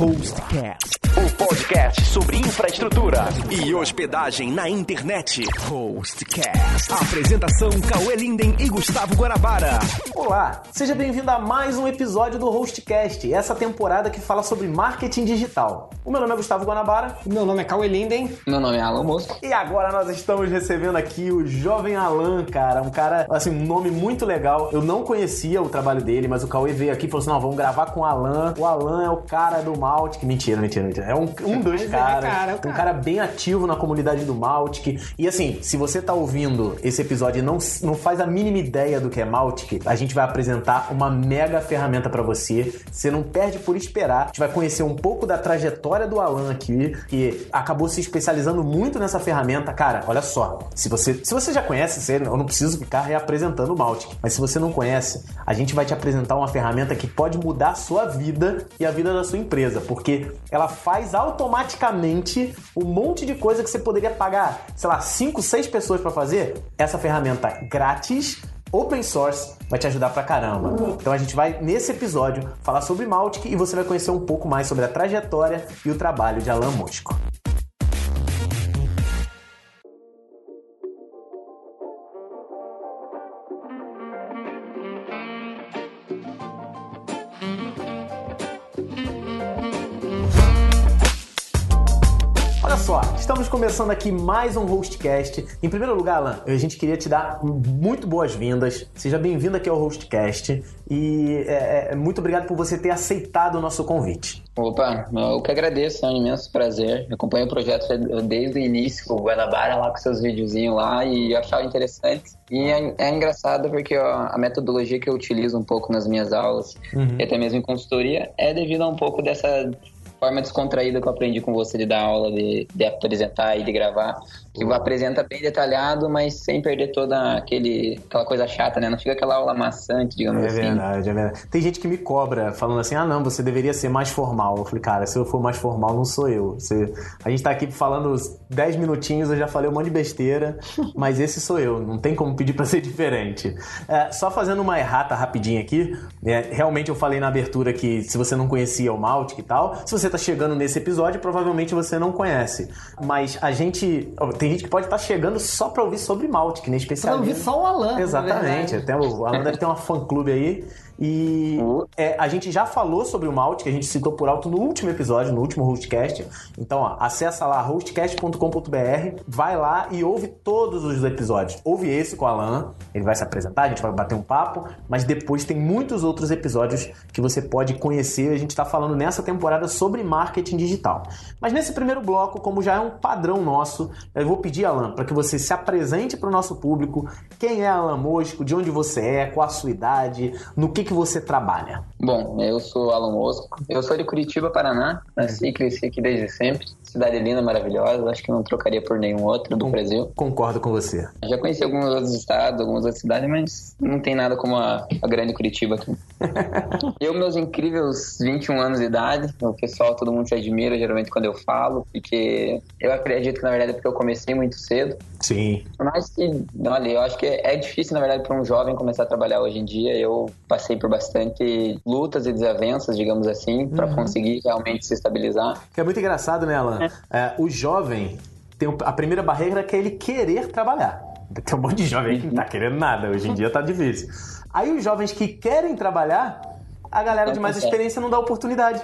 Hostcast, o podcast sobre infraestrutura e hospedagem na internet. Hostcast. Apresentação Cauê Linden e Gustavo Guarabara. Olá, seja bem-vindo a mais um episódio do Hostcast, essa temporada que fala sobre marketing digital. O meu nome é Gustavo Guanabara. Meu nome é Cauê Linden. Meu nome é Alan Mosco. E agora nós estamos recebendo aqui o jovem Alan, cara. Um cara, assim, um nome muito legal. Eu não conhecia o trabalho dele, mas o Cauê veio aqui e falou assim: não, vamos gravar com o Alan. O Alan é o cara do Maltic. Mentira, mentira, mentira. É um, um dos Mas é, caras. cara, é o um cara. cara bem ativo na comunidade do Maltic. E assim, se você tá ouvindo esse episódio e não, não faz a mínima ideia do que é Maltic, a gente vai apresentar uma mega ferramenta pra você. Você não perde por esperar. A gente vai conhecer um pouco da trajetória do Alan aqui, que acabou se especializando muito nessa ferramenta. Cara, olha só. Se você, se você já conhece, você, eu não preciso ficar reapresentando o Maltic. Mas se você não conhece, a gente vai te apresentar uma ferramenta que pode mudar a sua vida e a vida da sua empresa, porque ela faz automaticamente um monte de coisa que você poderia pagar, sei lá, 5, 6 pessoas pra fazer. Essa ferramenta grátis, open source, vai te ajudar pra caramba. Então a gente vai nesse episódio falar sobre Maltic e você vai conhecer um pouco mais sobre a trajetória e o trabalho de Alan Mosco. Começando aqui mais um Hostcast. Em primeiro lugar, Alan, a gente queria te dar muito boas-vindas. Seja bem-vindo aqui ao Hostcast. E é, é, muito obrigado por você ter aceitado o nosso convite. Opa, eu que agradeço, é um imenso prazer. Eu acompanho o projeto desde o início, o Guanabara lá com seus videozinhos lá e eu achava interessante. E é, é engraçado porque ó, a metodologia que eu utilizo um pouco nas minhas aulas Uhum. e até mesmo em consultoria é devido a um pouco dessa forma descontraída que eu aprendi com você de dar aula, de, de apresentar e de gravar. Que apresenta bem detalhado, mas sem perder toda aquele, aquela coisa chata, né? Não fica aquela aula maçante, digamos É assim. verdade, é verdade. Tem gente que me cobra falando assim: ah, não, você deveria ser mais formal. Eu falei, cara, se eu for mais formal, não sou eu. Você... A gente tá aqui falando 10 minutinhos, eu já falei um monte de besteira, mas esse sou eu. Não tem como pedir pra ser diferente. É, só fazendo uma errata rapidinho aqui, é, realmente eu falei na abertura que se você não conhecia o Maltic e tal, se você tá chegando nesse episódio, provavelmente você não conhece. Mas a gente. Tem gente que pode estar chegando só pra ouvir sobre Maltic, né? Pra Especialista. ouvir só o Alan. Exatamente. Até o Alan deve ter uma fã-clube aí. E é, a gente já falou sobre o Malte, que a gente citou por alto no último episódio, no último Hostcast. Então, ó, acessa lá hostcast.com.br, vai lá e ouve todos os episódios. Ouve esse com o Alan, ele vai se apresentar, a gente vai bater um papo, mas depois tem muitos outros episódios que você pode conhecer. A gente está falando nessa temporada sobre marketing digital. Mas nesse primeiro bloco, como já é um padrão nosso, eu vou pedir, Alan, para que você se apresente para o nosso público. Quem é Alan Mosco? De onde você é? Qual a sua idade? No que, que você trabalha? Bom, eu sou Alan Mosco, eu sou de Curitiba, Paraná, nasci e cresci aqui desde sempre. Cidade linda, maravilhosa, acho que não trocaria por nenhum outro do Brasil. Concordo com você. Já conheci alguns outros estados, algumas outras cidades, mas não tem nada como a, a grande Curitiba aqui. eu, meus incríveis 21 anos de idade, o pessoal, todo mundo se admira geralmente quando eu falo, porque eu acredito que na verdade é porque eu comecei muito cedo. Sim. Mas que, olha, eu acho que é difícil, na verdade, para um jovem começar a trabalhar hoje em dia. Eu passei por bastante lutas e desavenças, digamos assim, para conseguir realmente se estabilizar. Que é muito engraçado, né, Alan? É, o jovem tem a primeira barreira que é ele querer trabalhar. Tem um monte de jovem aí que não tá querendo nada. Hoje em dia tá difícil. Aí os jovens que querem trabalhar, a galera de mais experiência não dá oportunidade.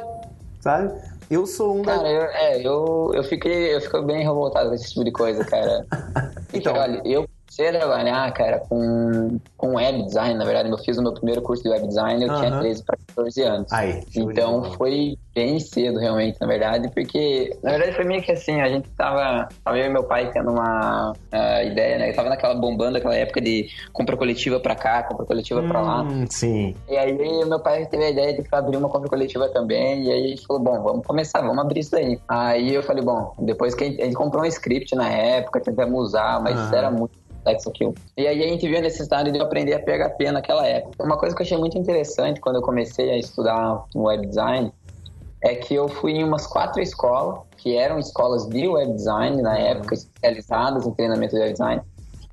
Sabe? Eu sou um da. Cara, eu, é, eu, eu, fiquei, eu fico bem revoltado com esse tipo de coisa, cara. Porque, Então. olha, eu comecei a trabalhar, cara, com, com web design, na verdade, eu fiz o meu primeiro curso de web design, eu tinha Aham. 13 para 14 anos. Aí, Então foi bem cedo, realmente, na verdade, porque, na verdade, foi meio que assim, a gente tava, tava eu e meu pai tendo uma ah, ideia, né? Eu tava naquela bombando, aquela época de compra coletiva pra cá, compra coletiva pra lá. Hum, sim. E aí meu pai teve a ideia de abrir uma compra coletiva também, e aí a gente falou, bom, vamos começar, vamos abrir isso daí. Aí eu falei, bom, depois que a gente, a gente comprou um script na época, tentamos usar, mas era muito complexo aquilo. E aí a gente viu a necessidade de aprender a PHP naquela época. Uma coisa que eu achei muito interessante quando eu comecei a estudar web design é que eu fui em umas quatro escolas, que eram escolas de web design na época, especializadas em treinamento de web design.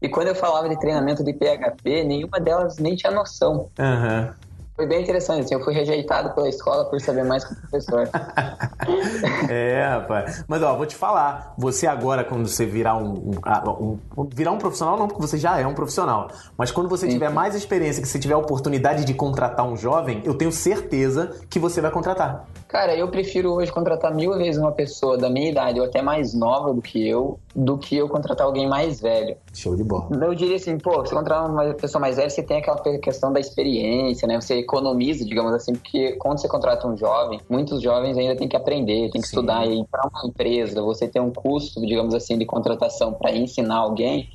E quando eu falava de treinamento de PHP, nenhuma delas nem tinha noção. Aham. Foi bem interessante, eu fui rejeitado pela escola por saber mais que o professor. é, rapaz. Mas ó, vou te falar, você agora, quando você virar um, um, um, Virar um profissional, não, porque você já é um profissional. Mas quando você Sim. tiver mais experiência, que você tiver a oportunidade de contratar um jovem, eu tenho certeza que você vai contratar. Cara, eu prefiro hoje contratar mil vezes uma pessoa da minha idade ou até mais nova do que eu, do que eu contratar alguém mais velho. Show de bola. Eu diria assim, pô, você contratar uma pessoa mais velha, você tem aquela questão da experiência, né? Você economiza, digamos assim, porque quando você contrata um jovem, muitos jovens ainda têm que aprender, têm que Sim. estudar. E para uma empresa, você ter um custo, digamos assim, de contratação para ensinar alguém,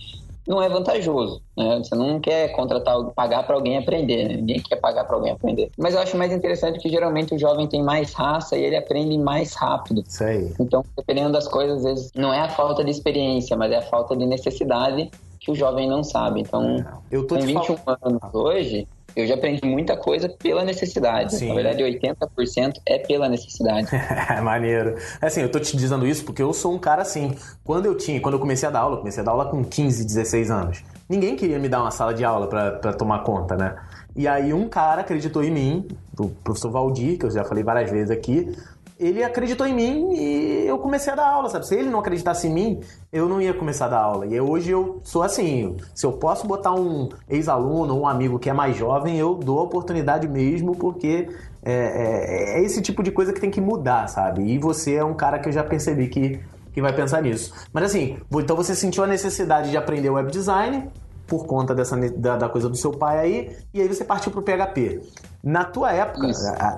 não é vantajoso. Né? Você não quer contratar, pagar para alguém aprender. Né? Ninguém quer pagar para alguém aprender. Mas eu acho mais interessante que geralmente o jovem tem mais raça e ele aprende mais rápido. Isso aí. Então, dependendo das coisas, às vezes não é a falta de experiência, mas é a falta de necessidade que o jovem não sabe. Então, eu tô com 21 fal... anos hoje, eu já aprendi muita coisa pela necessidade. Sim. Na verdade, 80% é pela necessidade. Maneiro. É assim, eu tô te dizendo isso porque eu sou um cara assim. Quando eu tinha, quando eu comecei a dar aula, eu comecei a dar aula com 15, 16 anos. Ninguém queria me dar uma sala de aula para tomar conta, né? E aí um cara acreditou em mim, o professor Valdir, que eu já falei várias vezes aqui, ele acreditou em mim e eu comecei a dar aula, sabe? Se ele não acreditasse em mim, eu não ia começar a dar aula. E hoje eu sou assim, se eu posso botar um ex-aluno ou um amigo que é mais jovem, eu dou a oportunidade mesmo, porque é, é, é, esse tipo de coisa que tem que mudar, sabe? E você é um cara que eu já percebi que, que vai pensar nisso. Mas assim, então você sentiu a necessidade de aprender web design por conta dessa, da, da coisa do seu pai aí, e aí você partiu pro PHP. Na tua época,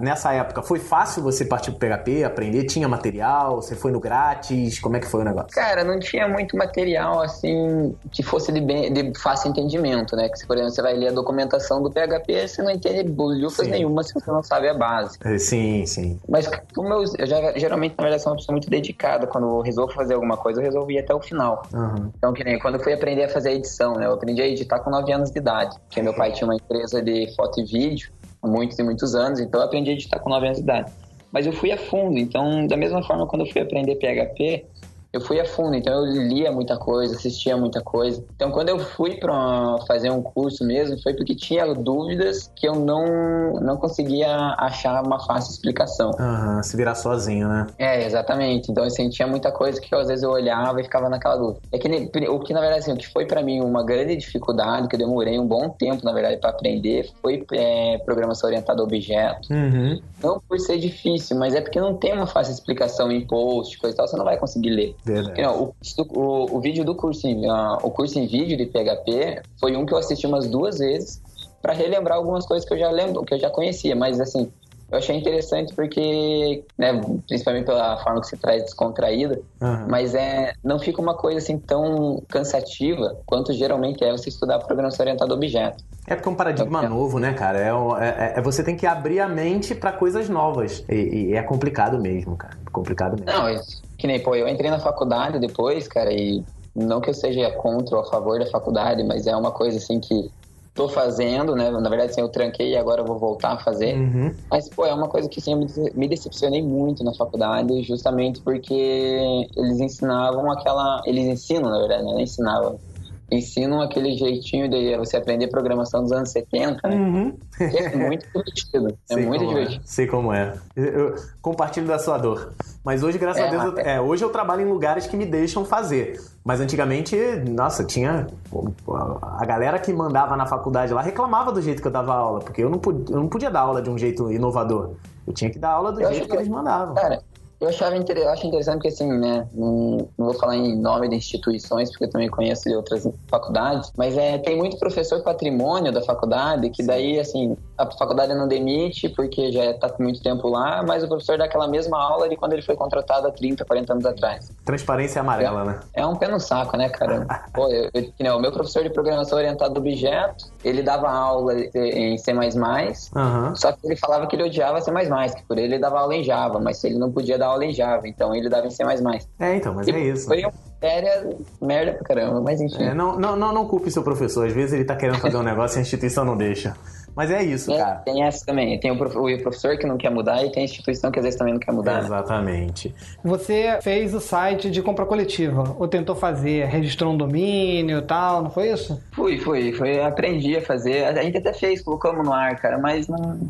nessa época, foi fácil você partir pro PHP, aprender? Tinha material? Você foi no grátis? Como é que foi o negócio? Cara, não tinha muito material assim que fosse de, bem, de fácil entendimento, né? Que, por exemplo, você vai ler a documentação do PHP, você não entende bolhufas nenhuma se você não sabe a base. É, sim, sim. Mas como eu, eu já, geralmente, na verdade, sou uma pessoa muito dedicada. Quando eu resolvo fazer alguma coisa, eu resolvi ir até o final. Uhum. Então, que nem quando eu fui aprender a fazer a edição, né? Eu aprendi a editar com 9 anos de idade. Porque meu pai tinha uma empresa de foto e vídeo muitos e muitos anos, então eu aprendi a editar com 9 anos de idade. Mas eu fui a fundo, então, da mesma forma, quando eu fui aprender PHP, eu fui a fundo, então eu lia muita coisa, assistia muita coisa. Então, quando eu fui para fazer um curso mesmo, foi porque tinha dúvidas que eu não, não conseguia achar uma fácil explicação. Aham, se virar sozinho, né? É, exatamente. Então, assim, tinha muita coisa que eu, às vezes eu olhava e ficava naquela dúvida. É que o que, na verdade, assim, o que foi para mim uma grande dificuldade, que eu demorei um bom tempo, na verdade, para aprender, foi é, programação orientada a objetos. Uhum. Não por ser difícil, mas é porque não tem uma fácil explicação em post, coisa e tal, você não vai conseguir ler. Verdade. Não, o, o, o, vídeo do curso em, uh, o curso em vídeo de PHP foi um que eu assisti umas duas vezes para relembrar algumas coisas que eu já lembro, que eu já conhecia, mas assim, eu achei interessante porque, né, principalmente pela forma que se traz descontraída, uhum. mas é, não fica uma coisa assim tão cansativa quanto geralmente é você estudar programação orientada a objeto. É porque é um paradigma então, novo, né, cara? É, é, é, você tem que abrir a mente para coisas novas. E, e, é complicado mesmo, cara. Complicado mesmo. Não, que nem, pô, eu entrei na faculdade depois, cara, e não que eu seja contra ou a favor da faculdade, mas é uma coisa assim que tô fazendo, né? Na verdade, assim, eu tranquei e agora eu vou voltar a fazer. Uhum. Mas, pô, é uma coisa que assim, eu me decepcionei muito na faculdade, justamente porque eles ensinavam aquela. Eles ensinam, na verdade, né? ensinavam ensinam aquele jeitinho de você aprender programação dos anos 70, né? Uhum. É muito divertido. É Sei muito é. divertido. É. Sei como é. Eu, eu, compartilho da sua dor. Mas hoje, graças é, a Deus, eu, é, hoje eu trabalho em lugares que me deixam fazer. Mas antigamente, nossa, tinha. A galera que mandava na faculdade lá reclamava do jeito que eu dava aula, porque eu não podia, eu não podia dar aula de um jeito inovador. Eu tinha que dar aula do jeito que, que eles mandavam. Cara, eu achava eu acho interessante porque, assim, né, não, não, vou falar em nome de instituições, porque eu também conheço de outras faculdades, mas é, tem muito professor patrimônio da faculdade, que daí, assim, a faculdade não demite porque já está muito tempo lá, mas o professor dá aquela mesma aula de quando ele foi contratado há 30, 40 anos atrás. Transparência amarela, é, né? É um pé no saco, né, cara? Pô, eu, eu, o meu professor de programação orientado a objeto, ele dava aula em C++, uhum. só que ele falava que ele odiava C++, que por ele ele dava aula em Java, mas ele não podia dar aula em Java, então ele dava em C++. É, então, mas e é isso. Foi uma séria merda pra caramba, mas enfim. É, não, não, não, não culpe seu professor, às vezes ele tá querendo fazer um negócio e a instituição não deixa. Mas é isso, É, cara. tem essa também. Tem o prof- o professor que não quer mudar e tem a instituição que às vezes também não quer mudar. né? Exatamente. Você fez o site de compra coletiva, ou tentou fazer, registrou um domínio e tal, não foi isso? Fui, fui, fui. Aprendi a fazer. A gente até fez, colocamos no ar, cara, mas não.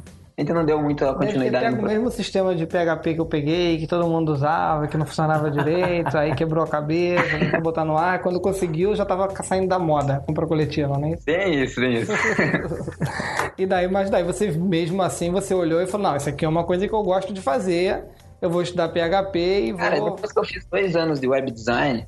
A gente não deu muita continuidade. pego no o mesmo sistema de PHP que eu peguei, que todo mundo usava, que não funcionava direito, aí quebrou a cabeça, tentou botar no ar. Quando conseguiu, já tava saindo da moda, compra coletiva, não é isso? Tem isso, tem isso. E daí, mas daí você, mesmo assim, você olhou e falou, não, isso aqui é uma coisa que eu gosto de fazer, eu vou estudar PHP e vou... Cara, depois que eu fiz dois anos de web design,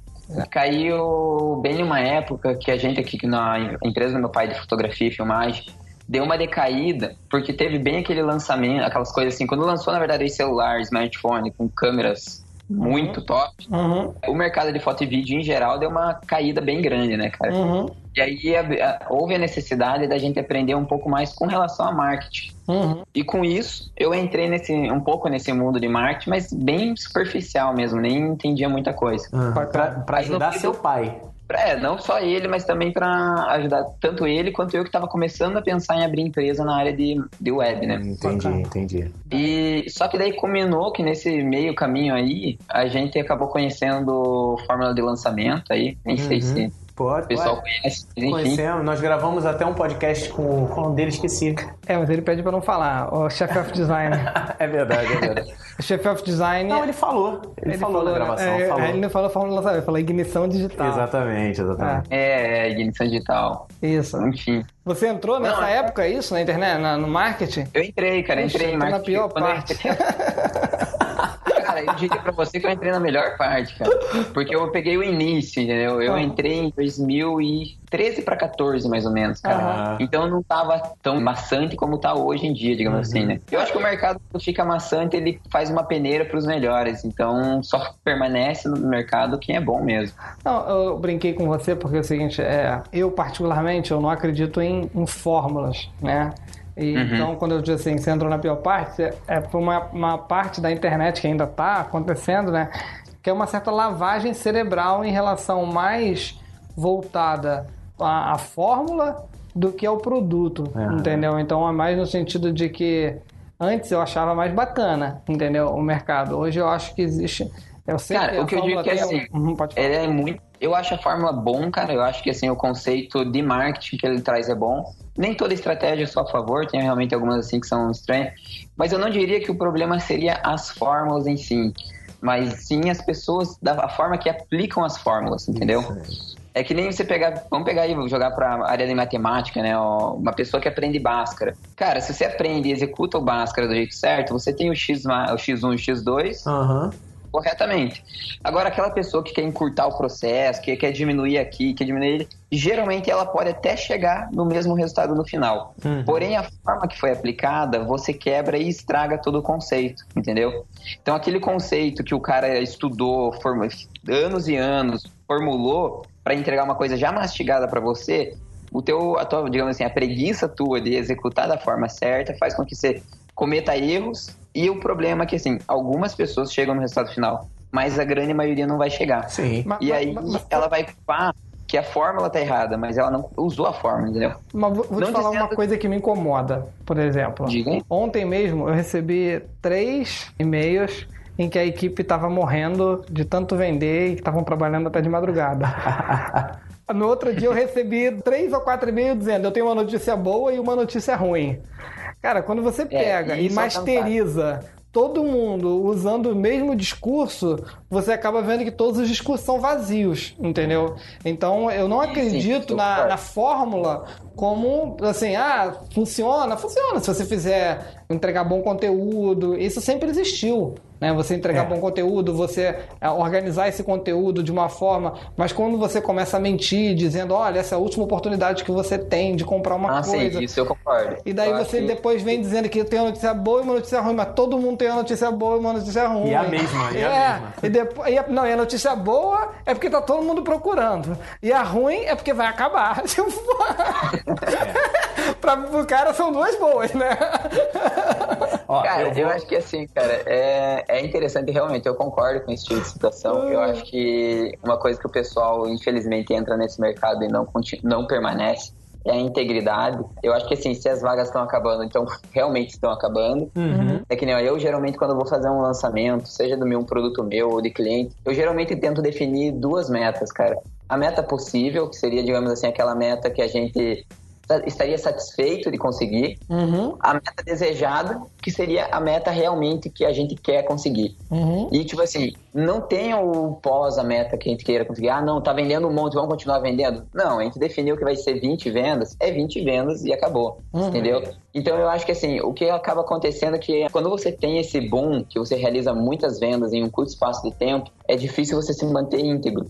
caiu bem numa época que a gente aqui na empresa do meu pai de fotografia e filmagem deu uma decaída, porque teve bem aquele lançamento, aquelas coisas assim, quando lançou, na verdade, celular, smartphone com câmeras muito top, Uhum, o mercado de foto e vídeo em geral deu uma caída bem grande, né, cara? uhum, E aí a- a- houve a necessidade da gente aprender um pouco mais com relação a marketing. uhum. E com isso, eu entrei nesse um pouco nesse mundo de marketing, mas bem superficial mesmo, nem entendia muita coisa. Ah, pra, pra no ajudar seu pai. É, não só ele, mas também para ajudar tanto ele quanto eu que estava começando a pensar em abrir empresa na área de, de web, né? Entendi, Bacana. entendi. E só que daí combinou que nesse meio caminho aí, a gente acabou conhecendo fórmula de lançamento aí, nem sei Uhum. se Pode, o pessoal pode. conhece, enfim. Conhecemos, nós gravamos até um podcast com, com um dele, esqueci. É, mas ele pede pra não falar, o chefe of design. É verdade, é verdade. O chefe of design... Não, ele falou. Ele, falou, na né? gravação, É, falou. Ele não falou fórmula lançamento, ele falou ignição digital. Exatamente, exatamente. É, é, ignição digital. Isso. Enfim. Você entrou nessa Não, é- época, isso, na internet, na- no marketing? Eu entrei, cara, Ixi, entrei em entrou na marketing. pior parte. Cara, eu diria pra você que eu entrei na melhor parte, cara. Porque eu peguei o início, entendeu? Eu Ah. entrei em 2013 pra 14, mais ou menos, cara. Aham. Então não tava tão maçante como tá hoje em dia, digamos assim, né? Eu acho que o mercado fica maçante, ele faz uma peneira pros melhores. Então só permanece no mercado quem é bom mesmo. Não, eu brinquei com você porque é o seguinte, é, eu particularmente eu não acredito em, em fórmulas, né? E, Uhum. Então, quando eu digo assim, você entrou na pior parte, é por uma, uma parte da internet que ainda está acontecendo, né? Que é uma certa lavagem cerebral em relação mais voltada à, à fórmula do que ao produto, É. entendeu? Então, é mais no sentido de que antes eu achava mais bacana, entendeu? O mercado. Hoje eu acho que existe... Eu sei Cara, que a o que eu digo fórmula que é assim, Uhum. Ele é muito. Eu acho a fórmula bom, cara. Eu acho que assim, o conceito de marketing que ele traz é bom. Nem toda estratégia é só a favor, tem realmente algumas assim que são estranhas. Mas eu não diria que o problema seria as fórmulas em si. Mas sim as pessoas, da a forma que aplicam as fórmulas, entendeu? É que nem você pegar, vamos pegar aí, jogar pra área de matemática, né? Uma pessoa que aprende Bhaskara. Cara, se você aprende e executa o Bhaskara do jeito certo, você tem o, X, o X1 e o X2, Aham. Corretamente. Agora, aquela pessoa que quer encurtar o processo, que quer diminuir aqui, quer diminuir geralmente ela pode até chegar no mesmo resultado no final. Uhum. Porém, a forma que foi aplicada, você quebra e estraga todo o conceito, entendeu? Então, aquele conceito que o cara estudou forma- anos e anos, formulou para entregar uma coisa já mastigada para você, o teu, a tua, digamos assim, a preguiça tua de executar da forma certa faz com que você cometa erros e o problema é que, assim, algumas pessoas chegam no resultado final, mas a grande maioria não vai chegar. Sim. Mas- E mas- aí mas- ela vai culpar que a fórmula tá errada, mas ela não usou a fórmula, entendeu? Mas vou, vou te falar dizendo- uma coisa que me incomoda, por exemplo. Diga. Ontem mesmo eu recebi três e-mails em que a equipe estava morrendo de tanto vender e que estavam trabalhando até de madrugada. No outro dia eu recebi três ou quatro e-mails dizendo eu tenho uma notícia boa e uma notícia ruim. Cara, quando você pega e isso é masteriza todo mundo usando o mesmo discurso, você acaba vendo que todos os discursos são vazios, entendeu? Então eu não acredito sim, na, na fórmula como assim, ah, funciona, funciona. Se você fizer entregar bom conteúdo, isso sempre existiu. Né? Você entregar É. bom conteúdo, você é, organizar esse conteúdo de uma forma, mas quando você começa a mentir, dizendo, olha, essa é a última oportunidade que você tem de comprar uma ah, coisa. sim, isso eu concordo. E daí Eu você que- depois vem dizendo que tem uma notícia boa e uma notícia ruim, mas todo mundo tem uma notícia boa e uma notícia ruim. E a mesma, e a é, mesma. E depois, e a, não, e a notícia boa é porque tá todo mundo procurando. E a ruim é porque vai acabar. Tipo, pra, pro cara são duas boas, né? Ó, Cara, eu eu, vou- acho que assim, cara, é, é interessante realmente, eu concordo com esse tipo de situação. Eu acho que uma coisa que o pessoal, infelizmente, entra nesse mercado e não, não permanece é a integridade. Eu acho que assim, se as vagas estão acabando, então realmente estão acabando. Uhum. É que nem eu geralmente quando vou fazer um lançamento, seja do meu um produto meu ou de cliente, eu geralmente tento definir duas metas, cara. A meta possível, que seria, digamos assim, aquela meta que a gente estaria satisfeito de conseguir. Uhum. A meta desejada, que seria a meta realmente que a gente quer conseguir. Uhum. E, tipo assim, não tem o pós a meta que a gente queira conseguir. Ah, não, tá vendendo um monte, vamos continuar vendendo. Não, a gente definiu que vai ser 20 vendas, é 20 vendas e acabou. Uhum. Entendeu? Então eu acho que assim, o que acaba acontecendo é que quando você tem esse boom, que você realiza muitas vendas em um curto espaço de tempo, é difícil você se manter íntegro.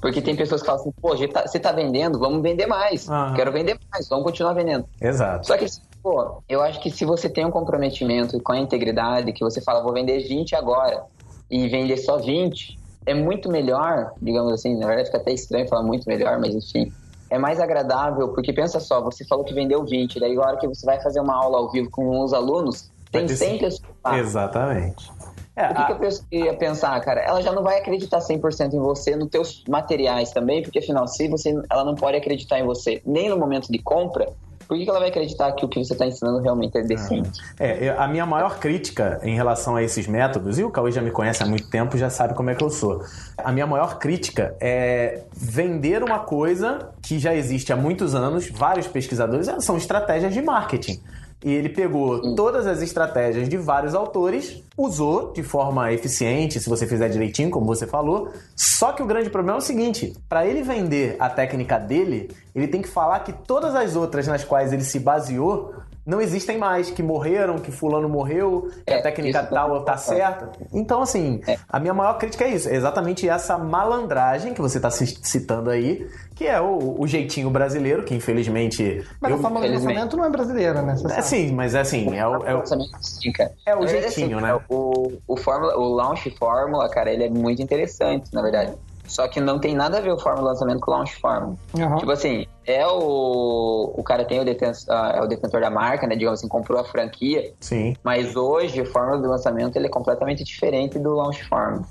Porque tem pessoas que falam assim, pô, você tá, você tá vendendo, vamos vender mais. Aham. Quero vender mais, vamos continuar vendendo. Exato. Só que, pô, eu acho que se você tem um comprometimento com a integridade, que você fala, vou vender 20 agora e vender só 20, é muito melhor, digamos assim, na verdade fica até estranho falar muito melhor, mas enfim. É mais agradável, porque pensa só, você falou que vendeu 20, daí a hora que você vai fazer uma aula ao vivo com os alunos, tem Vai ter 100 pessoas lá. Exatamente. É, O que, a- que pessoa ia pensar, cara? Ela já não vai acreditar 100% em você, nos teus materiais também, porque afinal, se você, ela não pode acreditar em você nem no momento de compra, por que, ela vai acreditar que o que você está ensinando realmente é decente? É, eu- a minha maior crítica em relação a esses métodos, e o Cauê já me conhece há muito tempo, já sabe como é que eu sou. A minha maior crítica é vender uma coisa que já existe há muitos anos, vários pesquisadores, eh, são estratégias de marketing. E ele pegou todas as estratégias de vários autores, usou de forma eficiente, se você fizer direitinho, como você falou. Só que o grande problema é o seguinte: para ele vender a técnica dele, ele tem que falar que todas as outras nas quais ele se baseou não existem mais, que morreram, que fulano morreu, que a É, técnica isso tal tá certa. Então, assim, É. a minha maior crítica é isso, é exatamente essa malandragem que você tá ci- citando aí, que é o, o jeitinho brasileiro, que infelizmente. Mas eu- a forma de felizmente. lançamento não é brasileira, né? Você É sim, mas é assim, é o, é o- Lançamento sim, cara. É o verdade, jeitinho, assim, né? O, o, Fórmula, o Launch Fórmula, cara, ele é muito interessante, na verdade. Só que não tem nada a ver o Fórmula Lançamento com o Launch Fórmula. Aham. Tipo assim, é o. O cara tem o, deten, ah, é o detentor da marca, né? Digamos assim, comprou a franquia. Sim. Mas hoje, o Fórmula do lançamento ele é completamente diferente do Launch Fórmula.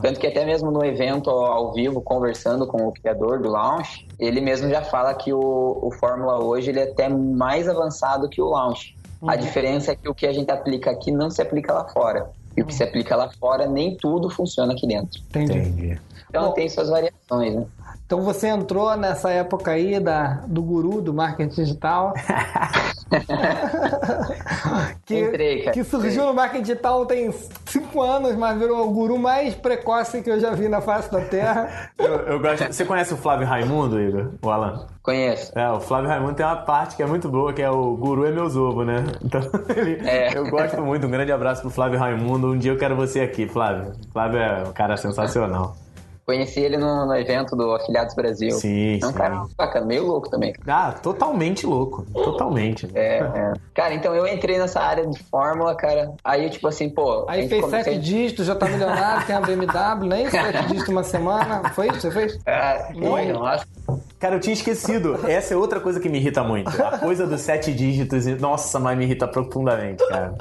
Tanto que até mesmo no evento ao vivo, conversando com o criador do Launch, ele mesmo já fala que o, o Fórmula hoje ele é até mais avançado que o Launch. A diferença é que o que a gente aplica aqui não se aplica lá fora. E o que se aplica lá fora, nem tudo funciona aqui dentro. Entendi. Entendi. Então Bom. tem suas variações, né? Então você entrou nessa época aí da, do guru do marketing digital. que, Entrei, cara. que surgiu no marketing digital tem cinco anos, mas virou o guru mais precoce que eu já vi na face da Terra. Eu, eu gosto. Você conhece o Flávio Raimundo, Igor? O Alan? Conheço. É, o Flávio Raimundo tem uma parte que é muito boa, que é o Guru é meus ovos, né? Então, ele- É. eu gosto muito. Um grande abraço pro Flávio Raimundo. Um dia eu quero você aqui, Flávio. Flávio é um cara sensacional. Conheci ele no, no evento do Afiliados Brasil. Sim, É um sim. cara bacana, meio louco também. Ah, totalmente louco. Totalmente. É, é. Cara, então eu entrei nessa área de fórmula, cara. Aí, tipo assim, pô. Aí fez comecei- sete dígitos, já tá milionário, tem a BMW, nem sete dígitos uma semana. Foi isso que você fez? Ah, foi, nossa. Cara, eu tinha esquecido. Essa é outra coisa que me irrita muito. A coisa dos sete dígitos. Nossa, mas me irrita profundamente, cara.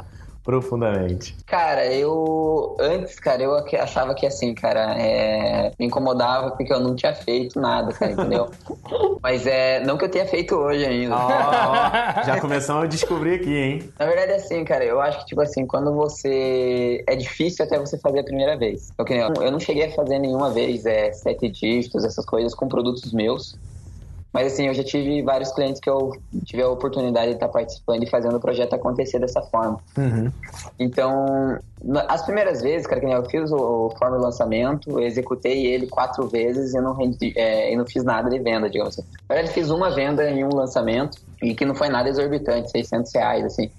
Profundamente. Cara, eu. Antes, cara, eu achava que assim, cara, é, me incomodava porque eu não tinha feito nada, cara, entendeu? Mas é. Não que eu tenha feito hoje ainda. Ó, já começamos a descobrir aqui, hein? Na verdade, é assim, cara, eu acho que, tipo assim, quando você. É difícil até você fazer a primeira vez. Eu eu não cheguei a fazer nenhuma vez é, sete dígitos, essas coisas, com produtos meus. Mas, assim, eu já tive vários clientes que eu tive a oportunidade de estar participando e fazendo o projeto acontecer dessa forma. Uhum. Então, as primeiras vezes, cara, que eu fiz o, o Fórmula Lançamento, eu executei ele quatro vezes e não, rendi, é, e não fiz nada de venda, digamos assim. Na verdade, fiz uma venda em um lançamento e que não foi nada exorbitante, 600 reais, assim.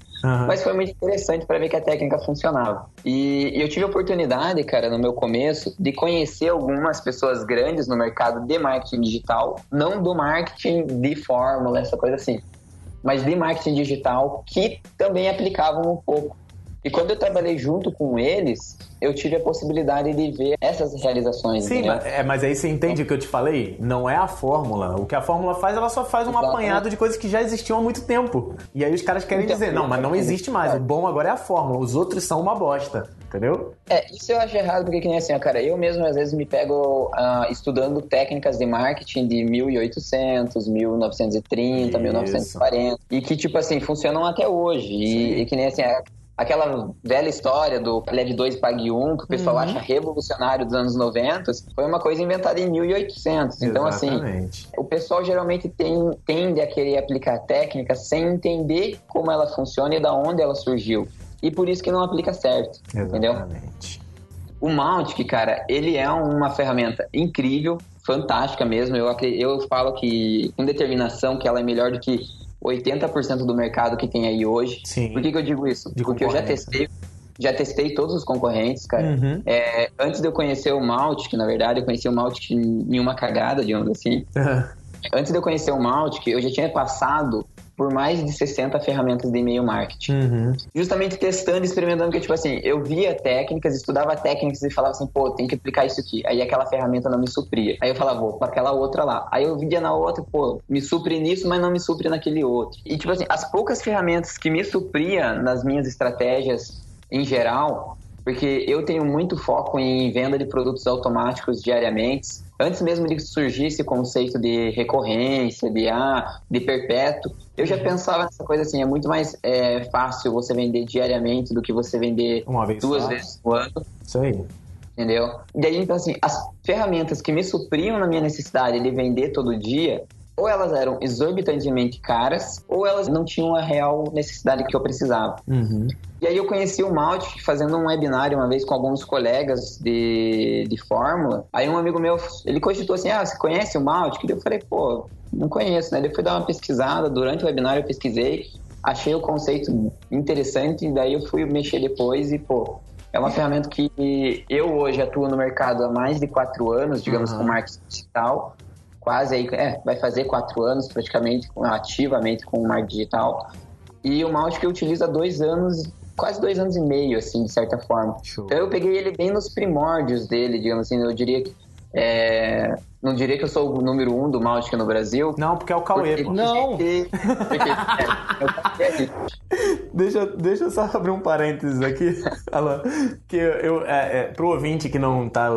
Mas foi muito interessante para ver que a técnica funcionava. E, e eu tive a oportunidade, cara, no meu começo, de conhecer algumas pessoas grandes no mercado de marketing digital, não do marketing de fórmula, essa coisa assim, mas de marketing digital que também aplicavam um pouco. E quando eu trabalhei junto com eles, eu tive a possibilidade de ver essas realizações. Sim, mas, é, mas aí você entende o que eu te falei? Não é a fórmula. O que a fórmula faz, ela só faz um Exatamente. apanhado de coisas que já existiam há muito tempo. E aí os caras querem Então, dizer, não, mas não existe mais. O bom agora é a fórmula. Os outros são uma bosta. entendeu? É, isso eu acho errado, porque que nem assim, ó, cara, eu mesmo às vezes me pego uh, estudando técnicas de marketing de 1800, 1930, isso. 1940, e que, tipo assim, funcionam até hoje. E, e, que nem assim, aquela velha história do leve 2 pague 1, um, que o pessoal uhum. acha revolucionário dos anos 90, foi uma coisa inventada em 1800. Então, assim, o pessoal geralmente tem, tende a querer aplicar técnica sem entender como ela funciona e da onde ela surgiu. E por isso que não aplica certo, Exatamente. entendeu? O Mautic, cara, ele é uma ferramenta incrível, fantástica mesmo. Eu, eu falo que, com determinação, que ela é melhor do que 80% do mercado que tem aí hoje. Sim. Por que, que eu digo isso? De Porque eu já testei já testei todos os concorrentes, cara. Uhum. É, antes de eu conhecer o Maltic, na verdade, eu conheci o Maltic em uma cagada, digamos assim. Uhum. Antes de eu conhecer o Maltic, eu já tinha passado por mais de 60 ferramentas de e-mail marketing. Uhum. Justamente testando experimentando, que tipo assim, eu via técnicas, estudava técnicas e falava assim, pô, tem que aplicar isso aqui. Aí aquela ferramenta não me supria. Aí eu falava, vou para aquela outra lá. Aí eu via na outra, pô, me supre nisso, mas não me supre naquele outro. E tipo assim, as poucas ferramentas que me supria nas minhas estratégias em geral, porque eu tenho muito foco em venda de produtos automáticos diariamente. Antes mesmo de surgir esse conceito de recorrência, de, ah, de perpétuo, eu já pensava nessa coisa assim, é muito mais é, fácil você vender diariamente do que você vender vez duas só. vezes no ano. Isso aí. Entendeu? E aí, então, assim, as ferramentas que me supriam na minha necessidade de vender todo dia, ou elas eram exorbitantemente caras, ou elas não tinham a real necessidade que eu precisava. Uhum. E aí eu conheci o Mautic fazendo um webinário uma vez com alguns colegas de, de Fórmula. Aí um amigo meu, ele cogitou assim, ah, você conhece o Mautic? Eu falei, pô, não conheço, né? Ele foi dar uma pesquisada, durante o webinário eu pesquisei, achei o conceito interessante, e daí eu fui mexer depois e, pô, é uma ferramenta que eu hoje atuo no mercado há mais de quatro anos, digamos, uhum. com marketing digital quase aí, é, vai fazer quatro anos praticamente ativamente com o marketing digital. E o mouse que eu utilizo há dois anos, quase dois anos e meio, assim, de certa forma. Show. Então eu peguei ele bem nos primórdios dele, digamos assim, eu diria que é, não diria que eu sou o número um do Mágica no Brasil. Não, porque é o Cauê. Porque, não! Porque, deixa, deixa eu só abrir um parênteses aqui, Alan. Que eu, é, é, pro ouvinte que não tá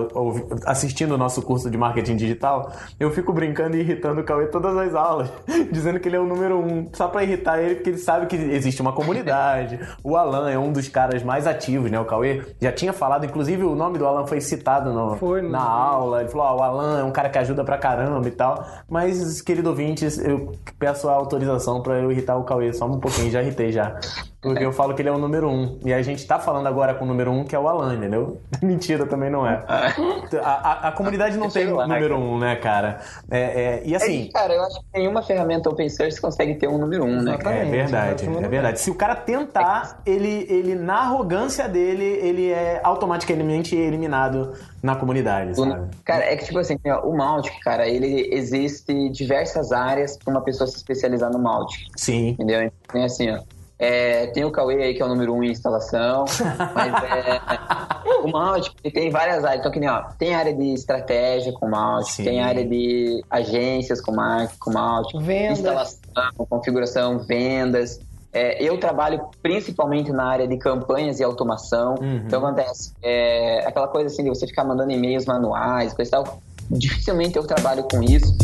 assistindo o nosso curso de marketing digital, eu fico brincando e irritando o Cauê todas as aulas, dizendo que ele é o número um, só pra irritar ele, porque ele sabe que existe uma comunidade. O Alan é um dos caras mais ativos, né? O Cauê já tinha falado, inclusive o nome do Alan foi citado no, foi, na aula. Ele falou: Ó, oh, o Alan é um cara que ajuda pra caramba e tal. Mas, querido ouvintes, eu peço a autorização pra eu irritar o Cauê só um pouquinho, já irritei já. Porque eu falo que ele é o número um. E a gente tá falando agora com o número um, que é o Alan, entendeu? Mentira, também não é. A, a, a comunidade não tem o número um, né, cara? É, é, e assim. É, cara, eu acho que nenhuma ferramenta open source consegue ter um número um, né? É verdade, é verdade. Se o cara tentar, ele, ele, na arrogância dele, ele é automaticamente eliminado na comunidade, sabe? Cara, é que tipo assim, o Mautic, cara, ele existe diversas áreas para uma pessoa se especializar no Mautic. Sim. Entendeu? Então, assim, ó. É, tem o Cauê aí, que é o número um em instalação, mas é, o Mautic tem várias áreas. Então, que nem, ó, tem área de estratégia com o Mautic, tem área de agências com, com Mautic, vendas. instalação, configuração, vendas. É, eu trabalho principalmente na área de campanhas e automação. Uhum. Então, acontece é, aquela coisa assim de você ficar mandando e-mails manuais, coisa e tal. Dificilmente eu trabalho com isso.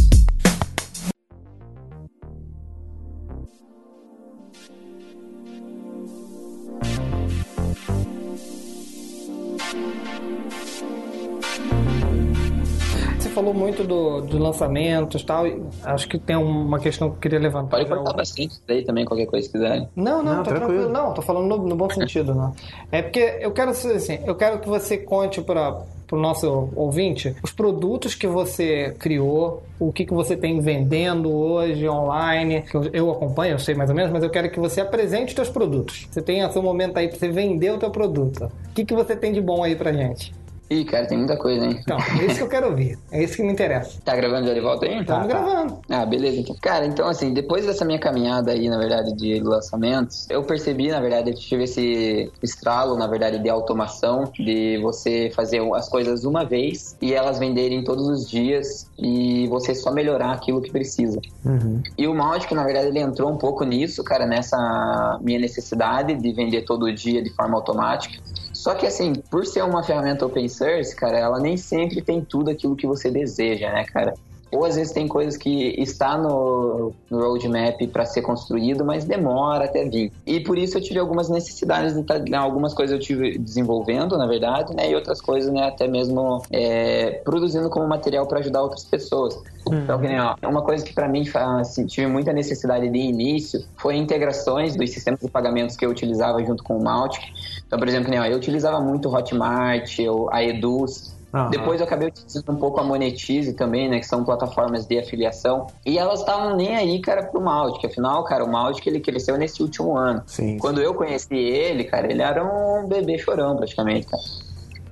Falou muito do, do lançamentos e tal. Acho que tem uma questão que eu queria levantar. Pode cortar bastante isso daí também, qualquer coisa que quiser. Não, não, não tá tranquilo. tranquilo. Não, tô falando no, no bom sentido, não. É porque eu quero assim, eu quero que você conte para para o nosso ouvinte os produtos que você criou, o que, que você tem vendendo hoje online, que eu, eu acompanho, eu sei mais ou menos, mas eu quero que você apresente os seus produtos. Você tem o seu momento aí para você vender o teu produto. O que, que você tem de bom aí para gente? Ih, cara, tem muita coisa, hein? Então, é isso que eu quero ouvir. É isso que me interessa. Tá gravando já de volta aí? Estamos tá, tá, gravando. Ah, beleza. Então. Cara, então assim, depois dessa minha caminhada aí, na verdade, de lançamentos, eu percebi, na verdade, eu tive esse estralo, na verdade, de automação, de você fazer as coisas uma vez e elas venderem todos os dias e você só melhorar aquilo que precisa. Uhum. E o Mautic, na verdade, ele entrou um pouco nisso, cara, nessa minha necessidade de vender todo dia de forma automática. Só que assim, por ser uma ferramenta open source, cara, ela nem sempre tem tudo aquilo que você deseja, né, cara? Ou às vezes tem coisas que está no, no roadmap para ser construído, mas demora até vir. E por isso eu tive algumas necessidades, de, tá, né, algumas coisas eu tive desenvolvendo, na verdade, né? E outras coisas, né, até mesmo é, produzindo como material para ajudar outras pessoas. Uhum. Então, que nem, ó, uma coisa que para mim assim, tive muita necessidade de início foi integrações dos sistemas de pagamentos que eu utilizava junto com o Mautic. Então, por exemplo, que nem, ó, eu utilizava muito o Hotmart, a Eduz, Uhum. Depois eu acabei utilizando um pouco a Monetize também, né? Que são plataformas de afiliação. E elas estavam nem aí, cara, pro Mautic. Afinal, cara, o Mautic ele cresceu nesse último ano. Sim. Quando eu conheci ele, cara, ele era um bebê chorão praticamente, cara.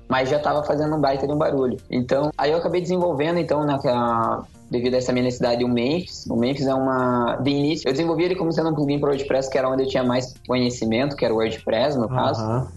Mas já tava fazendo um baita de um barulho. Então, aí eu acabei desenvolvendo, então, naquela devido a essa minha necessidade, o Memphis. O Memphis é uma. De início, eu desenvolvi ele como sendo um plugin para WordPress, que era onde eu tinha mais conhecimento, que era o WordPress, no caso. Uhum.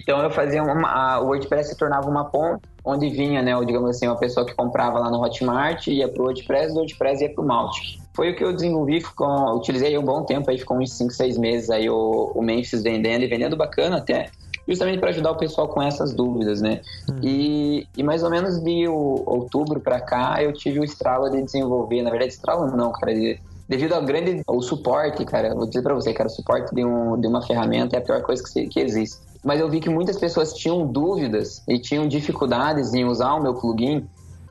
Então eu fazia uma. A, o WordPress se tornava uma ponte onde vinha, né, digamos assim, uma pessoa que comprava lá no Hotmart, ia pro WordPress, do WordPress ia pro Mautic. Foi o que eu desenvolvi, ficou, utilizei um bom tempo, aí ficou uns 5, 6 meses aí o, o Memphis vendendo e vendendo bacana até, justamente para ajudar o pessoal com essas dúvidas, né? Hum. E, e mais ou menos de o, outubro para cá eu tive o estralo de desenvolver, na verdade estralo não, cara, de, devido ao grande o suporte, cara, vou dizer para você, cara, o suporte de, um, de uma ferramenta é a pior coisa que, que existe mas eu vi que muitas pessoas tinham dúvidas e tinham dificuldades em usar o meu plugin,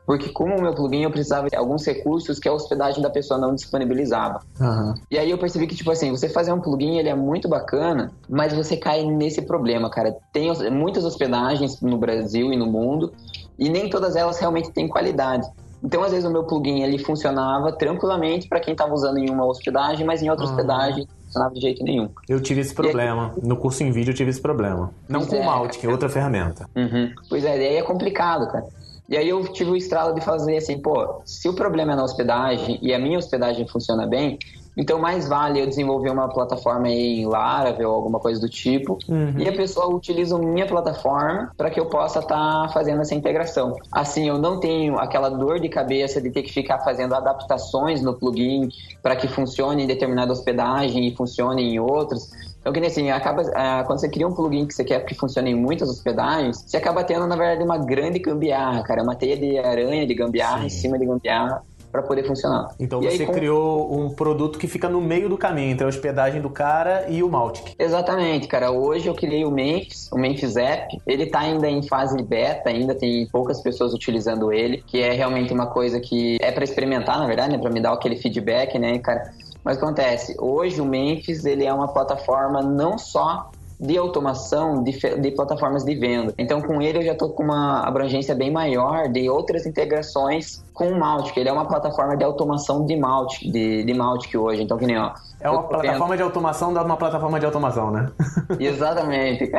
porque como o meu plugin eu precisava de alguns recursos que a hospedagem da pessoa não disponibilizava. Uhum. E aí eu percebi que, tipo assim, você fazer um plugin, ele é muito bacana, mas você cai nesse problema, cara. Tem muitas hospedagens no Brasil e no mundo, e nem todas elas realmente têm qualidade. Então, às vezes, o meu plugin ele funcionava tranquilamente para quem estava usando em uma hospedagem, mas em outra uhum. hospedagem funcionava de jeito nenhum. Eu tive esse problema. Aí... No curso em vídeo eu tive esse problema. Não pois com o é, Malt, que é outra ferramenta. Uhum. Pois é, daí é complicado, cara. E aí eu tive o estralo de fazer assim, pô, se o problema é na hospedagem e a minha hospedagem funciona bem, então, mais vale eu desenvolver uma plataforma em Laravel ou alguma coisa do tipo, uhum. e a pessoa utiliza a minha plataforma para que eu possa estar tá fazendo essa integração. Assim, eu não tenho aquela dor de cabeça de ter que ficar fazendo adaptações no plugin para que funcione em determinada hospedagem e funcione em outros. Então, que nem assim, acaba, ah, quando você cria um plugin que você quer que funcione em muitas hospedagens, você acaba tendo, na verdade, uma grande gambiarra, cara. Uma teia de aranha de gambiarra Sim. em cima de gambiarra para poder funcionar. Então e você aí, criou um produto que fica no meio do caminho entre a hospedagem do cara e o Maltic. Exatamente, cara. Hoje eu criei o Memphis, o Memphis App. Ele tá ainda em fase beta, ainda tem poucas pessoas utilizando ele, que é realmente uma coisa que é para experimentar, na verdade, né, para me dar aquele feedback, né, cara. Mas acontece, hoje o Memphis ele é uma plataforma não só de automação de, de, plataformas de venda. Então, com ele, eu já estou com uma abrangência bem maior de outras integrações com o Mautic. Ele é uma plataforma de automação de Mautic, de, de Mautic hoje. Então, que nem, ó... É uma plataforma vendo... de automação da uma plataforma de automação, né? Exatamente,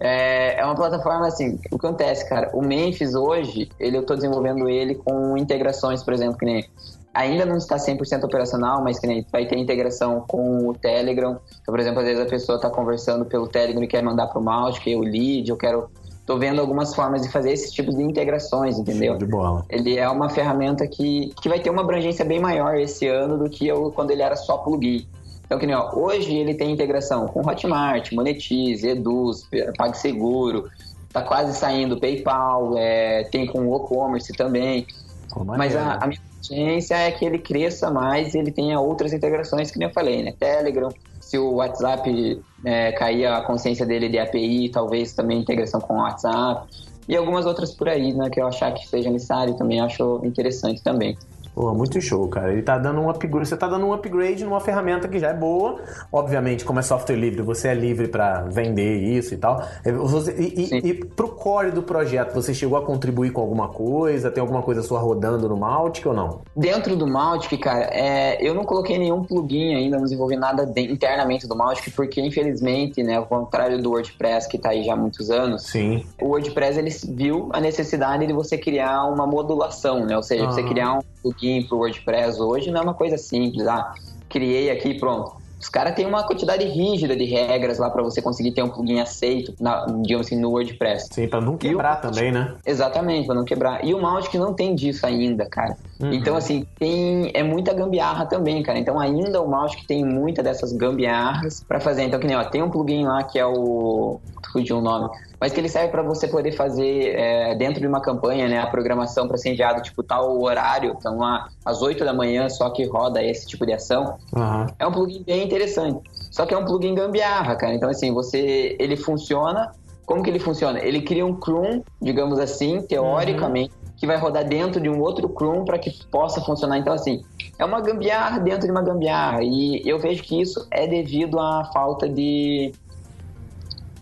É, é uma plataforma, assim, o que acontece, cara? O Memphis hoje, ele, eu estou desenvolvendo ele com integrações, por exemplo, que nem ainda não está 100% operacional, mas que nem vai ter integração com o Telegram. Então, por exemplo, às vezes a pessoa está conversando pelo Telegram e quer mandar para o Mouse, que é o lead, eu quero tô vendo algumas formas de fazer esse tipo de integrações, entendeu? Show de bola. Ele é uma ferramenta que, que vai ter uma abrangência bem maior esse ano do que eu, quando ele era só plugin. Então, que nem, ó, hoje ele tem integração com Hotmart, Monetize, Eduz, PagSeguro, tá quase saindo PayPal, é, tem com o WooCommerce também. Mas a, a minha tendência é que ele cresça mais e ele tenha outras integrações, que nem eu falei, né? Telegram, se o WhatsApp é, cair a consciência dele de API, talvez também integração com o WhatsApp. E algumas outras por aí, né? Que eu achar que seja necessário também acho interessante também. Pô, muito show, cara. Ele tá dando um upgrade. Você tá dando um upgrade numa ferramenta que já é boa. Obviamente, como é software livre, você é livre para vender isso e tal. É, e, e, e, pro core do projeto, você chegou a contribuir com alguma coisa? Tem alguma coisa sua rodando no Maltic ou não? Dentro do Maltic, cara, é, eu não coloquei nenhum plugin ainda, não desenvolvi nada de, internamente do Maltic, porque infelizmente, né, ao contrário do WordPress que tá aí já há muitos anos, Sim. o WordPress ele viu a necessidade de você criar uma modulação, né? Ou seja, ah. você criar um plugin para o WordPress hoje não é uma coisa simples. Ah, criei aqui pronto. Os caras têm uma quantidade rígida de regras lá para você conseguir ter um plugin aceito, na, digamos assim, no WordPress. Sim, para não quebrar também, né? Exatamente, para não quebrar. E o Mautic não tem disso ainda, cara. Uhum. Então, assim, tem é muita gambiarra também, cara. Então, ainda o Mautic tem muita dessas gambiarras para fazer. Então, que nem, ó, tem um plugin lá que é o... Fugiu o nome mas que ele serve para você poder fazer é, dentro de uma campanha, né, a programação para ser enviado tipo tal horário, então às 8 da manhã só que roda esse tipo de ação. Aham. É um plugin bem interessante. Só que é um plugin gambiarra, cara. Então assim, você ele funciona, como que ele funciona? Ele cria um cron, digamos assim, teoricamente, que vai rodar dentro de um outro cron para que possa funcionar. Então assim, é uma gambiarra dentro de uma gambiarra e eu vejo que isso é devido à falta de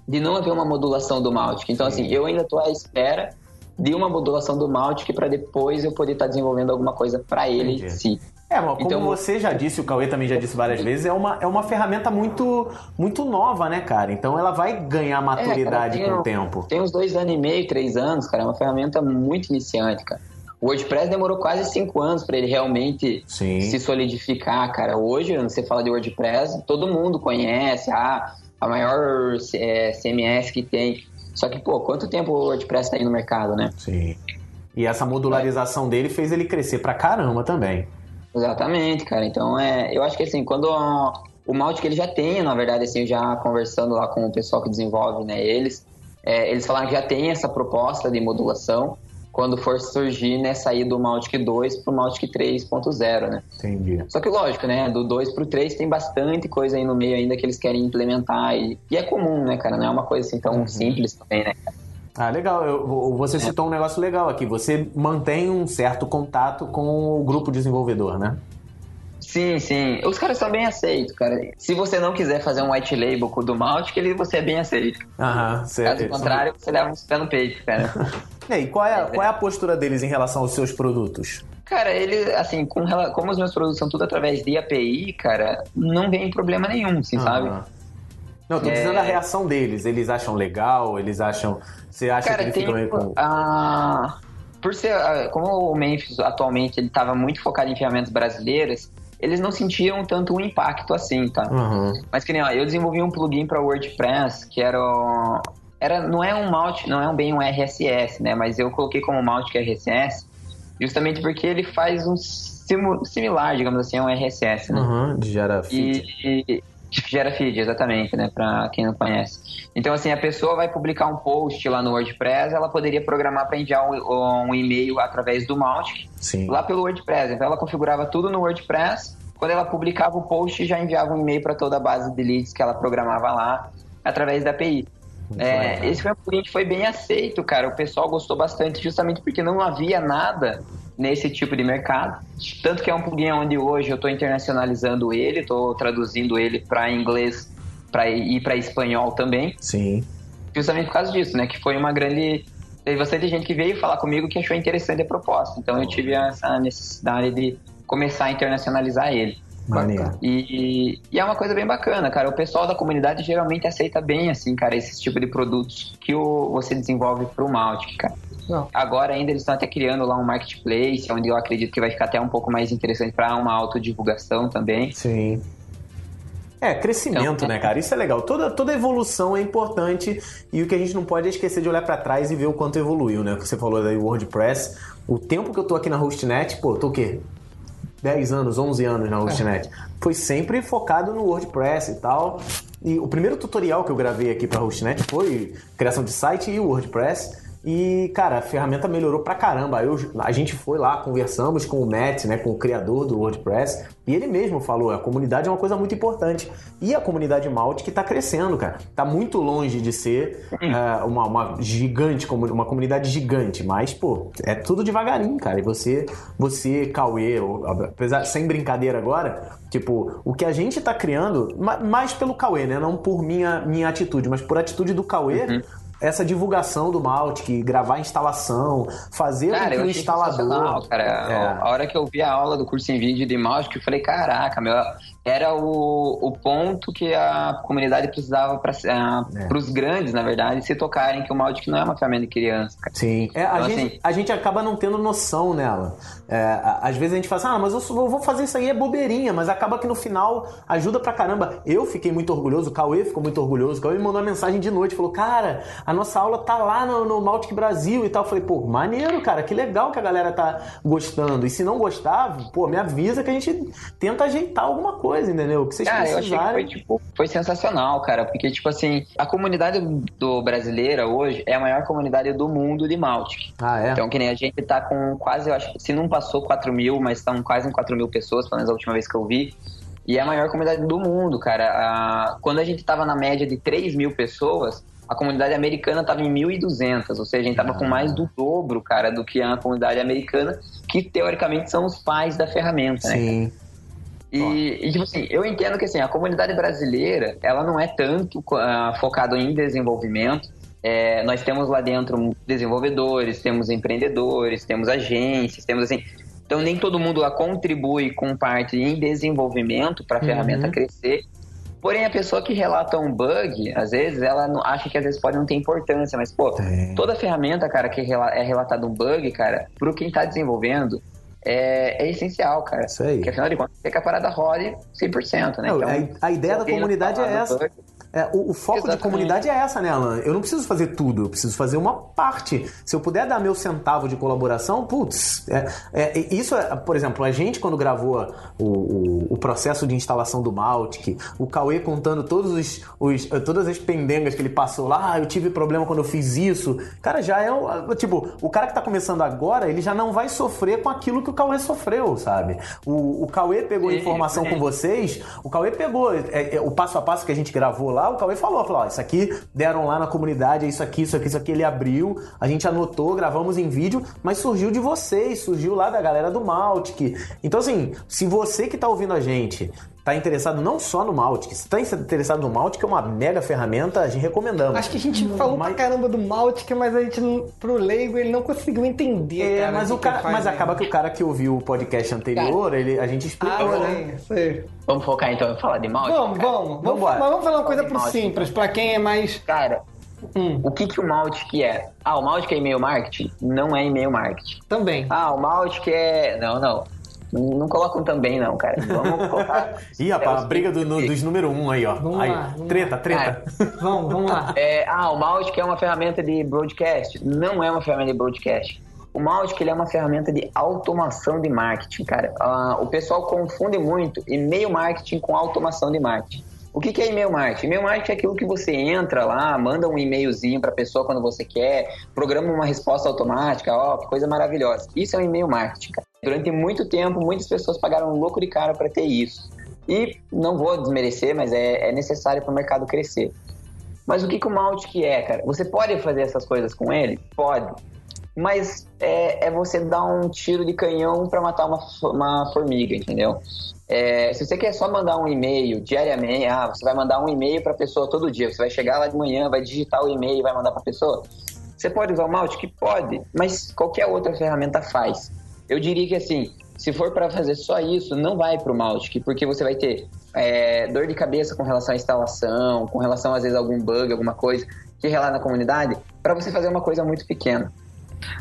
de não haver uma modulação do Mautic. Então, assim, eu ainda estou à espera de uma modulação do Mautic para depois eu poder estar desenvolvendo alguma coisa para ele em si. É, mas como Então- você já disse, o Cauê também já disse várias vezes, é uma, é uma ferramenta muito, muito nova, né, cara? Então ela vai ganhar maturidade É, cara, com o tem um- tempo. Tem uns dois anos e meio, três anos, cara. É uma ferramenta muito iniciante, cara. O WordPress demorou quase cinco anos para ele realmente Sim. se solidificar, cara. Hoje, você fala de WordPress, todo mundo conhece, ah, a maior é, CMS que tem. Só que, pô, quanto tempo o WordPress tá aí no mercado, né? Sim. E essa modularização dele fez ele crescer pra caramba também. Exatamente, cara. Então, é, eu acho que assim, quando o Mautic ele já tem, na verdade, assim, já conversando lá com o pessoal que desenvolve, né, eles, é, eles falaram que já tem essa proposta de modulação quando for surgir, né, sair do Mautic 2 pro Mautic 3.0, né? Entendi. Só que lógico, né, do 2 pro 3 tem bastante coisa aí no meio ainda que eles querem implementar e, e é comum, né, cara? Não é uma coisa assim tão simples também, né? Ah, legal. Eu- você citou um negócio legal aqui. Você mantém um certo contato com o grupo desenvolvedor, né? Sim, sim. Os caras são bem aceitos, cara. Se você não quiser fazer um white label com o do Mautic, ele, você é bem aceito. Aham, Caso certo. contrário, você leva uns pé no peito, cara. E aí, qual é, qual é a postura deles em relação aos seus produtos? cara, ele, assim, com, como os meus produtos são tudo através de API, cara, não vem problema nenhum, assim, sabe? Aham. Não, tô É. dizendo a reação deles. Eles acham legal? Eles acham. Você acha que Cara, eles tem. ficam meio com. ah, por ser. como o Memphis atualmente ele tava muito focado em ferramentas brasileiras, eles não sentiam tanto o impacto assim, tá? Aham. Mas que nem, ó, eu desenvolvi um plugin para WordPress que era. o- era não é um mount, não é um bem um RSS, né? Mas eu coloquei como mount que é RSS, justamente porque ele faz um simu- similar, digamos assim, a um RSS, né? Aham, de gera feed. E, e gera feed, exatamente, né? Pra quem não conhece. Então, assim, a pessoa vai publicar um post lá no WordPress, ela poderia programar para enviar um, um e-mail através do Mautic Sim. lá pelo WordPress. Então, ela configurava tudo no WordPress. Quando ela publicava o post, já enviava um e-mail para toda a base de leads que ela programava lá através da API. É, esse foi um plugin que foi bem aceito, cara. O pessoal gostou bastante, justamente porque não havia nada nesse tipo de mercado. Tanto que é um plugin onde hoje eu estou internacionalizando ele, estou traduzindo ele para inglês pra, e para espanhol também, Sim. justamente por causa disso, né? Que foi uma grande. Teve bastante gente que veio falar comigo que achou interessante a proposta. Então eu tive essa necessidade de começar a internacionalizar ele. Maneiro. E, e é uma coisa bem bacana, cara. O pessoal da comunidade geralmente aceita bem, assim, cara, esse tipo de produtos que o, você desenvolve pro Mautic, cara. Não. Agora ainda eles estão até criando lá um marketplace, onde eu acredito que vai ficar até um pouco mais interessante para uma autodivulgação também. Sim. É, crescimento, Então, né, cara? Isso é legal. Toda, toda evolução é importante e o que a gente não pode é esquecer de olhar pra trás e ver o quanto evoluiu, né? Você falou daí WordPress. O tempo que eu tô aqui na Hostnet, pô, eu tô o quê? 10 anos, 11 anos na Hostnet. Foi sempre focado no WordPress e tal. E o primeiro tutorial que eu gravei aqui pra Hostnet foi criação de site e WordPress. E, cara, a ferramenta melhorou pra caramba. Eu, a gente foi lá, conversamos com o Matt, né, com o criador do WordPress, e ele mesmo falou: a comunidade é uma coisa muito importante. E a comunidade Malt que tá crescendo, cara. Tá muito longe de ser é, uma, uma gigante, uma comunidade gigante, mas, pô, é tudo devagarinho, cara. E você, você, Cauê, apesar, sem brincadeira agora, tipo, o que a gente tá criando, ma- mais pelo Cauê, né? Não por minha, minha atitude, mas por atitude do Cauê. Essa divulgação do Maltic, gravar a instalação, fazer com Cara, que eu o instalador. cara. É. A hora que eu vi a aula do curso em vídeo de Mautic, eu falei, caraca, meu, era o, o ponto que a comunidade precisava para É. os grandes, na verdade, se tocarem que o Mautic não é uma ferramenta de criança, cara. Sim, é, a, Então, gente, assim- a gente acaba não tendo noção nela. É, às vezes a gente fala assim, ah, mas eu, eu vou fazer isso aí, é bobeirinha, mas acaba que no final ajuda pra caramba. Eu fiquei muito orgulhoso, o Cauê ficou muito orgulhoso, o Cauê me mandou uma mensagem de noite, falou, cara, a nossa aula tá lá no, no Maltic Brasil e tal. Eu falei, pô, maneiro, cara, que legal que a galera tá gostando. E se não gostar, pô, me avisa que a gente tenta ajeitar alguma coisa, entendeu? Que vocês Cara, eu achei que foi, tipo, foi sensacional, cara, porque, tipo assim, a comunidade do brasileira hoje é a maior comunidade do mundo de Maltic. Ah, é? Então, que nem a gente tá com quase, eu acho, se não passou 4 mil, mas estão quase em 4 mil pessoas, pelo menos a última vez que eu vi. E é a maior comunidade do mundo, cara. A- Quando a gente tava na média de 3 mil pessoas, a comunidade americana tava em 1.200, ou seja, a gente tava com mais do dobro, cara, do que a comunidade americana, que teoricamente são os pais da ferramenta, né? Sim. E, e, tipo assim, eu entendo que assim, a comunidade brasileira, ela não é tanto ah, focada em desenvolvimento. É, nós temos lá dentro desenvolvedores, temos empreendedores, temos agências, temos assim. Então nem todo mundo lá contribui com parte em desenvolvimento para a Uhum. ferramenta crescer. Porém, a pessoa que relata um bug, às vezes, ela não, acha que às vezes pode não ter importância, mas, pô, Tem. toda ferramenta, cara, que é relatado um bug, cara, pro quem tá desenvolvendo, é, é essencial, cara. Isso aí. Porque afinal de contas, quer que a parada role 100%, né? Não, então, a, a ideia da comunidade é essa. bug, É, o, o foco de Exatamente. comunidade é essa, né, Alan? Eu não preciso fazer tudo, eu preciso fazer uma parte. Se eu puder dar meu centavo de colaboração, putz, é, é, isso é, por exemplo, a gente quando gravou o, o, o processo de instalação do Maltic, o Cauê contando todos os, os- todas as pendengas que ele passou lá, ah, eu tive problema quando eu fiz isso. Cara, já é. Tipo, o cara que tá começando agora, ele já não vai sofrer com aquilo que o Cauê sofreu, sabe? O, o Cauê pegou Sim, informação com vocês, o Cauê pegou é, é, o passo a passo que a gente gravou lá, o Cauê falou, falou, ó, isso aqui deram lá na comunidade, é isso aqui, isso aqui, isso aqui, ele abriu, a gente anotou, gravamos em vídeo, mas surgiu de vocês, surgiu lá da galera do Maltic. Então assim, se você que tá ouvindo a gente tá interessado não só no Maltic, se tá interessado no Maltic, é uma mega ferramenta, a gente recomendamos. Acho que a gente falou Mas- pra caramba do Maltic, mas a gente, pro leigo, ele não conseguiu entender. É, cara, mas, o que cara, que faz mas aí. acaba que o cara que ouviu o podcast anterior, ele, a gente Ah, explicou, né? sim, sei. Vamos focar então em falar de Maltic? Vamos, cara? vamos. Vamos, mas vamos falar uma coisa pro Maltic, simples, pra quem é mais. Cara, Hum, o que, que o Maltic é? Ah, o Maltic é e-mail marketing? Não é e-mail marketing. também. Ah, o Maltic é... Não, não. Não, colocam também não, cara. Vamos colocar... Ih, rapaz, É, a briga do- no- dos número um aí, ó. Vamos aí, lá, vamos treta, treta. Vamos, vamos lá. É, ah, o Mautic é uma ferramenta de broadcast. Não é uma ferramenta de broadcast. O Mautic ele é uma ferramenta de automação de marketing, cara. Ah, o pessoal confunde muito e-mail marketing com automação de marketing. O que, que é e-mail marketing? E-mail marketing é aquilo que você entra lá, manda um e-mailzinho para a pessoa quando você quer, programa uma resposta automática, ó, que coisa maravilhosa. Isso é um e-mail marketing, cara. Durante muito tempo, muitas pessoas pagaram um louco de cara para ter isso. E não vou desmerecer, mas é, é necessário para o mercado crescer. Mas o que, que o Mautic é, cara? Você pode fazer essas coisas com ele? Pode. Mas é, é você dar um tiro de canhão para matar uma, uma formiga, entendeu? É, se você quer só mandar um e-mail diariamente, ah, você vai mandar um e-mail para a pessoa todo dia, você vai chegar lá de manhã, vai digitar o e-mail e vai mandar para a pessoa. Você pode usar o Mautic? Pode, mas qualquer outra ferramenta faz. Eu diria que assim, se for para fazer só isso, não vai para o Mautic, porque você vai ter é, dor de cabeça com relação à instalação, com relação às vezes a algum bug, alguma coisa que relata na comunidade, para você fazer uma coisa muito pequena.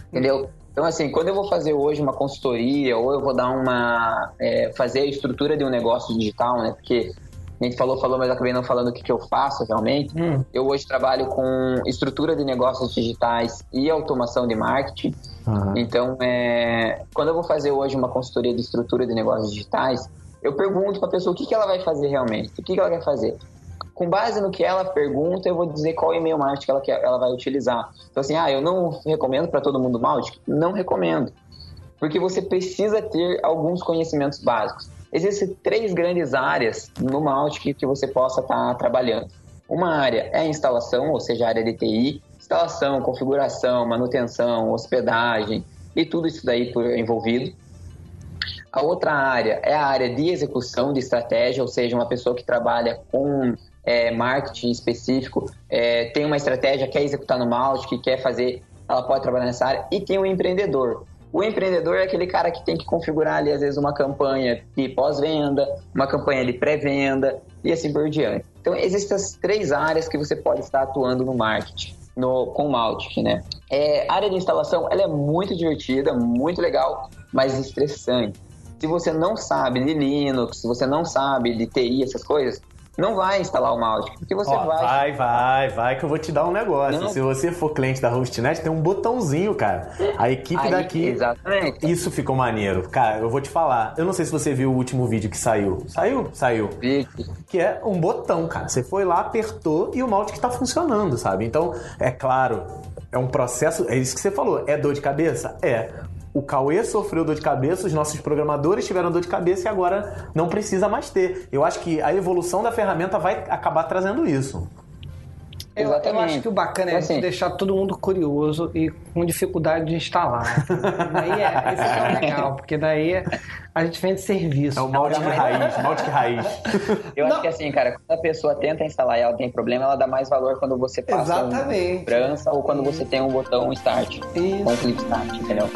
Entendeu? Então, assim, quando eu vou fazer hoje uma consultoria ou eu vou dar uma. é, fazer a estrutura de um negócio digital, né? Porque a gente falou, falou, mas acabei não falando o que, que eu faço realmente. Hum. Eu hoje trabalho com estrutura de negócios digitais e automação de marketing. Aham. Então, é, quando eu vou fazer hoje uma consultoria de estrutura de negócios digitais, eu pergunto para a pessoa o que, que ela vai fazer realmente, o que, que ela quer fazer. Com base no que ela pergunta, eu vou dizer qual e-mail marketing ela, ela vai utilizar. Então, assim, ah, eu não recomendo para todo mundo Mautic? Não recomendo. Porque você precisa ter alguns conhecimentos básicos. Existem três grandes áreas no Mautic que você possa estar trabalhando. Uma área é a instalação, ou seja, a área de TI, instalação, configuração, manutenção, hospedagem e tudo isso daí envolvido. A outra área é a área de execução de estratégia, ou seja, uma pessoa que trabalha com é, marketing específico, é, tem uma estratégia, quer executar no Mautic, que quer fazer, ela pode trabalhar nessa área. E tem o empreendedor. O empreendedor é aquele cara que tem que configurar ali, às vezes, uma campanha de pós-venda, uma campanha de pré-venda e assim por diante. Então, existem as três áreas que você pode estar atuando no marketing. No, com o Mautic, né? É, área de instalação, ela é muito divertida, muito legal, mas estressante. Se você não sabe de Linux, se você não sabe de TI, essas coisas, não vai instalar o Mautic, porque você Ó, vai. vai, vai, vai, que eu vou te dar um negócio. Não. Se você for cliente da HostNet, tem um botãozinho, cara. A equipe Aí, daqui. Exatamente. Isso ficou maneiro. Cara, eu vou te falar. Eu não sei se você viu o último vídeo que saiu. Saiu? Saiu. Vídeo. Que é um botão, cara. Você foi lá, apertou e o Mautic tá funcionando, sabe? Então, é claro, é um processo. É isso que você falou. É dor de cabeça? É. O Cauê sofreu dor de cabeça, os nossos programadores tiveram dor de cabeça e agora não precisa mais ter. Eu acho que a evolução da ferramenta vai acabar trazendo isso. Eu, eu acho que o bacana é Assim. deixar todo mundo curioso e com dificuldade de instalar. daí é, esse que é o legal, porque daí a gente vende serviço. É o Mautic mas- raiz, Mautic raiz. Eu Não. acho que assim, cara, quando a pessoa tenta instalar e ela tem problema, ela dá mais valor quando você passa uma Exatamente. segurança ou quando você tem um botão start. Isso. Com um clique start, entendeu?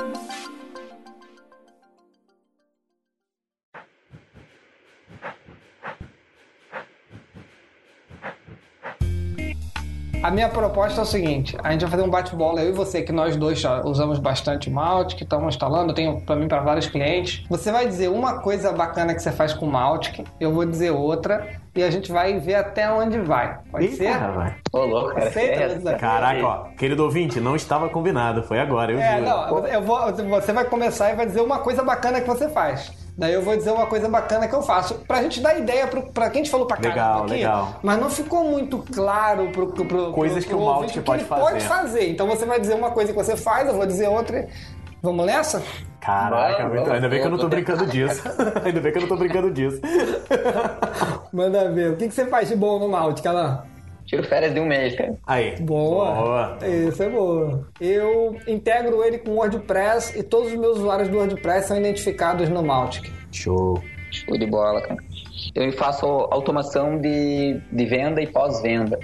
A minha proposta é o seguinte: a gente vai fazer um bate-bola, eu e você, que nós dois já usamos bastante Mautic, que estamos instalando, eu tenho pra mim para vários clientes. Você vai dizer uma coisa bacana que você faz com o Mautic, eu vou dizer outra, e a gente vai ver até onde vai. Pode Eita, ser? rapaz. Ô, louco, cara. Aceita, é? Caraca, ó, querido ouvinte, não estava combinado, foi agora, eu É, juro. não, eu vou, você vai começar e vai dizer uma coisa bacana que você faz. Daí eu vou dizer uma coisa bacana que eu faço. Pra gente dar ideia pro, pra quem a gente falou pra caramba Legal, aqui, legal. mas não ficou muito claro pro, pro, pro Coisas pro que o ouvinte pode ele fazer. pode fazer. Então você vai dizer uma coisa que você faz, eu vou dizer outra. Vamos nessa? Caraca, muito- ainda bem que eu não tô brincando disso. ainda bem que eu não tô brincando disso. Manda ver. O que, que você faz de bom no Mautic, Alan? Tiro férias de um mês, cara. Aí. Boa. Boa. Isso é boa. Eu integro ele com o WordPress e todos os meus usuários do WordPress são identificados no Mautic. Show. Show de bola, cara. Eu faço automação de, de venda e pós-venda.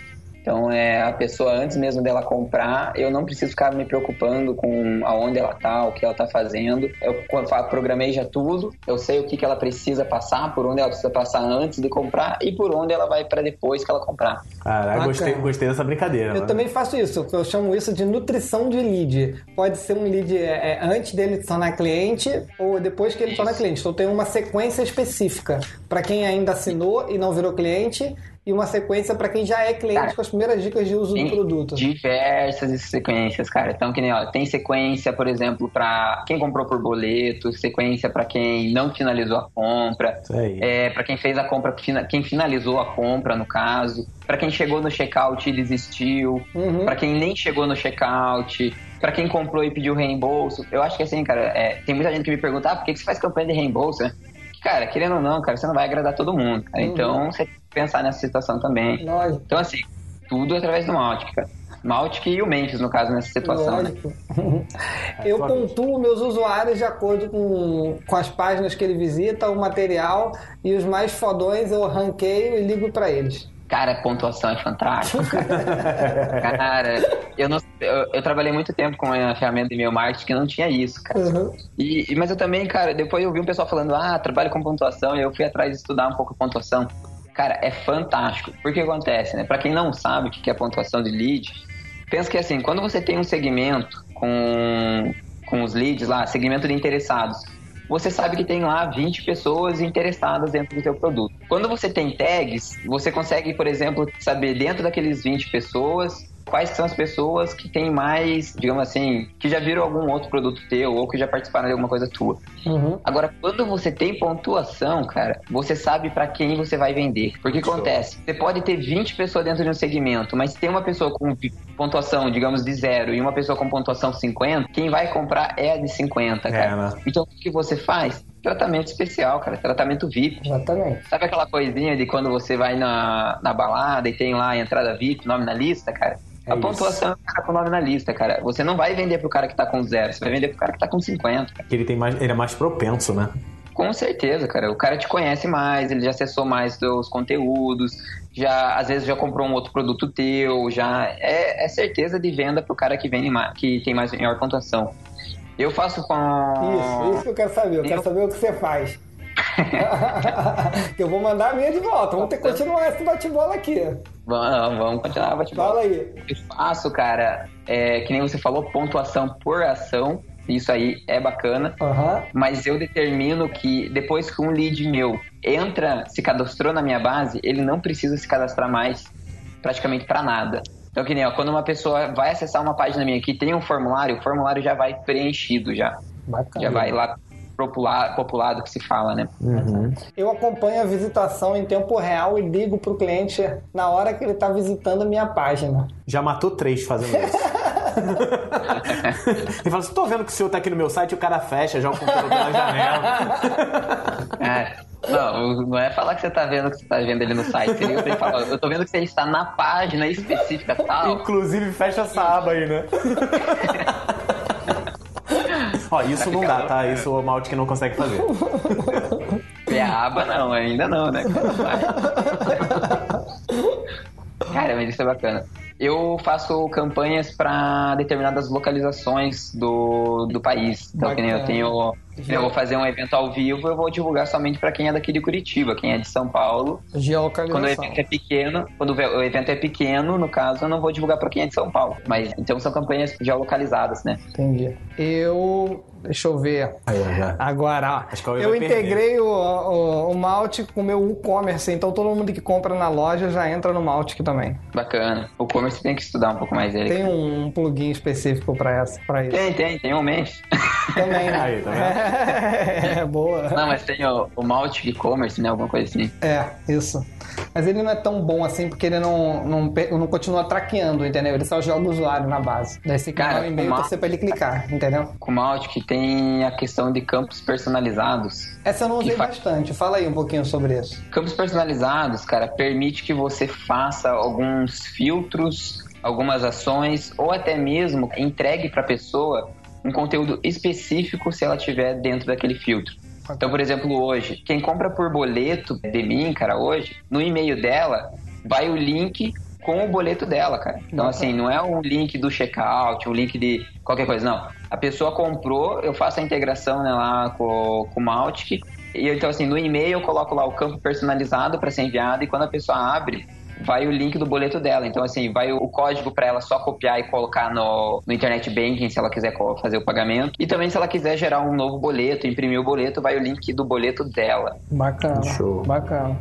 Então, é a pessoa, antes mesmo dela comprar, eu não preciso ficar me preocupando com aonde ela tá, o que ela tá fazendo. Eu programei já tudo, eu sei o que, que ela precisa passar, por onde ela precisa passar antes de comprar e por onde ela vai para depois que ela comprar. Caraca, Bacana. gostei, gostei dessa brincadeira. Eu mano. também faço isso, eu chamo isso de nutrição de lead. Pode ser um lead é, é, antes dele se tornar cliente ou depois que ele se torna cliente. Então tem uma sequência específica para quem ainda assinou e não virou cliente e uma sequência para quem já é cliente Cara, com as primeiras dicas de uso do produto. diversas sequências, cara. Então, que nem, ó, tem sequência, por exemplo, para quem comprou por boleto, sequência para quem não finalizou a compra, é, para quem fez a compra, quem finalizou a compra, no caso, para quem chegou no checkout e desistiu, Uhum. para quem nem chegou no checkout, para quem comprou e pediu reembolso. Eu acho que assim, cara, é, tem muita gente que me pergunta, ah, por que que você faz campanha de reembolso, né? Cara, querendo ou não, cara, você não vai agradar todo mundo. cara. Uhum. Então, você tem que pensar nessa situação também. Lógico. Então, assim, tudo através do Maltic, cara. Maltic e o Memphis, no caso, nessa situação, né? Lógico. Eu só pontuo meus usuários de acordo com, com as páginas que ele visita, o material e os mais fodões eu ranqueio e ligo para eles. Cara, pontuação é fantástica. cara, eu, não, eu, eu trabalhei muito tempo com uma ferramenta de e-mail marketing que não tinha isso, cara. Uhum. E, e- mas eu também, cara, depois eu vi um pessoal falando, ah, trabalho com pontuação, e eu fui atrás de estudar um pouco a pontuação. Cara, é fantástico. Porque acontece, né? Pra quem não sabe o que é pontuação de lead, pensa que assim, quando você tem um segmento com, com os leads lá, segmento de interessados, você sabe que tem lá 20 pessoas interessadas dentro do seu produto. Quando você tem tags, você consegue, por exemplo, saber dentro daqueles 20 pessoas quais são as pessoas que têm mais, digamos assim, que já viram algum outro produto teu ou que já participaram de alguma coisa tua. Uhum. Agora, quando você tem pontuação, cara, você sabe pra quem você vai vender. Porque Show. acontece, você pode ter 20 pessoas dentro de um segmento, mas se tem uma pessoa com pontuação, digamos, de zero e uma pessoa com pontuação 50, quem vai comprar é a de 50, cara. É, né? Então, o que você faz? Tratamento especial, cara. Tratamento VIP. Exatamente. Sabe aquela coisinha de quando você vai na, na balada e tem lá a entrada VIP, nome na lista, cara? É a isso. pontuação é o cara com o nome na lista, cara. Você não vai vender pro cara que tá com zero, você vai vender pro cara que tá com 50. Que ele, tem mais, ele é mais propenso, né? Com certeza, cara. O cara te conhece mais, ele já acessou mais seus conteúdos, já às vezes já comprou um outro produto teu, já é, é certeza de venda pro cara que vende mais, que tem mais maior pontuação. Eu faço com Isso, isso que eu quero saber. Eu quero Eu- saber o que você faz. eu vou mandar a minha de volta. Vamos ter que continuar esse bate-bola aqui. Vamos, vamos continuar, bate Fala aí. Eu faço, cara, é, que nem você falou, pontuação por ação. Isso aí é bacana. Aham. Mas eu determino que depois que um lead meu entra, se cadastrou na minha base, ele não precisa se cadastrar mais praticamente para nada. Então, que nem, ó, quando uma pessoa vai acessar uma página minha que tem um formulário, o formulário já vai preenchido já. Bacana. Já vai lá popular, populado que se fala, né? Uhum. Eu acompanho a visitação em tempo real e ligo pro cliente na hora que ele tá visitando a minha página. Já matou três fazendo isso. Ele fala assim: tô vendo que o senhor tá aqui no meu site e o cara fecha já o computador pela janela. É. Não, não é falar que você tá vendo que você tá vendo ele no site. Você falar, eu tô vendo que você está na página específica tal. Inclusive, fecha essa aba aí, né? Ó, isso não dá, tá? Isso o Malt que não consegue fazer. É a aba não, ainda não, né? Cara, mas isso é bacana. Eu faço campanhas para determinadas localizações do, do país. Então, que nem eu tenho. Eu vou fazer um evento ao vivo, eu vou divulgar somente para quem é daqui de Curitiba, quem é de São Paulo. Quando o Geolocalização. evento é pequeno, quando o evento é pequeno, no caso, eu não vou divulgar para quem é de São Paulo. Mas então são campanhas geolocalizadas, né? Entendi. Eu. Deixa eu ver. Aí, ó. Agora, que eu integrei o, o, o Malt com o meu e-commerce, então todo mundo que compra na loja já entra no Maltic também. Bacana. O commerce tem que estudar um pouco mais dele. Tem um plugin específico para isso. Tem, tem, tem um mês. Também, né? Aí, tá vendo? É, boa. Não, mas tem o, o Maltic e-commerce, né? Alguma coisa assim. É, isso. Mas ele não é tão bom assim porque ele não, não, não continua traqueando, entendeu? Ele só joga o usuário na base. Daí você Cara, no e-mail uma- e torcer pra ele clicar, entendeu? Com o Maltic tem a questão de campos personalizados. Essa eu não Que usei bastante. Fala aí um pouquinho sobre isso. Campos personalizados, cara, permite que você faça alguns filtros, algumas ações, ou até mesmo entregue para a pessoa um conteúdo específico se ela tiver dentro daquele filtro. Então, por exemplo, hoje, quem compra por boleto de mim, cara, hoje, no e-mail dela, vai o link com o boleto dela, cara. Então, assim, não é um link do checkout, um link de qualquer coisa, não. A pessoa comprou, eu faço a integração né, lá com, com o Maltic, e então, assim, no e-mail eu coloco lá o campo personalizado para ser enviado, e quando a pessoa abre, vai o link do boleto dela. Então, assim, vai o código para ela só copiar e colocar no, no Internet Banking, se ela quiser fazer o pagamento. E também, se ela quiser gerar um novo boleto, imprimir o boleto, vai o link do boleto dela. Bacana. Show. Bacana.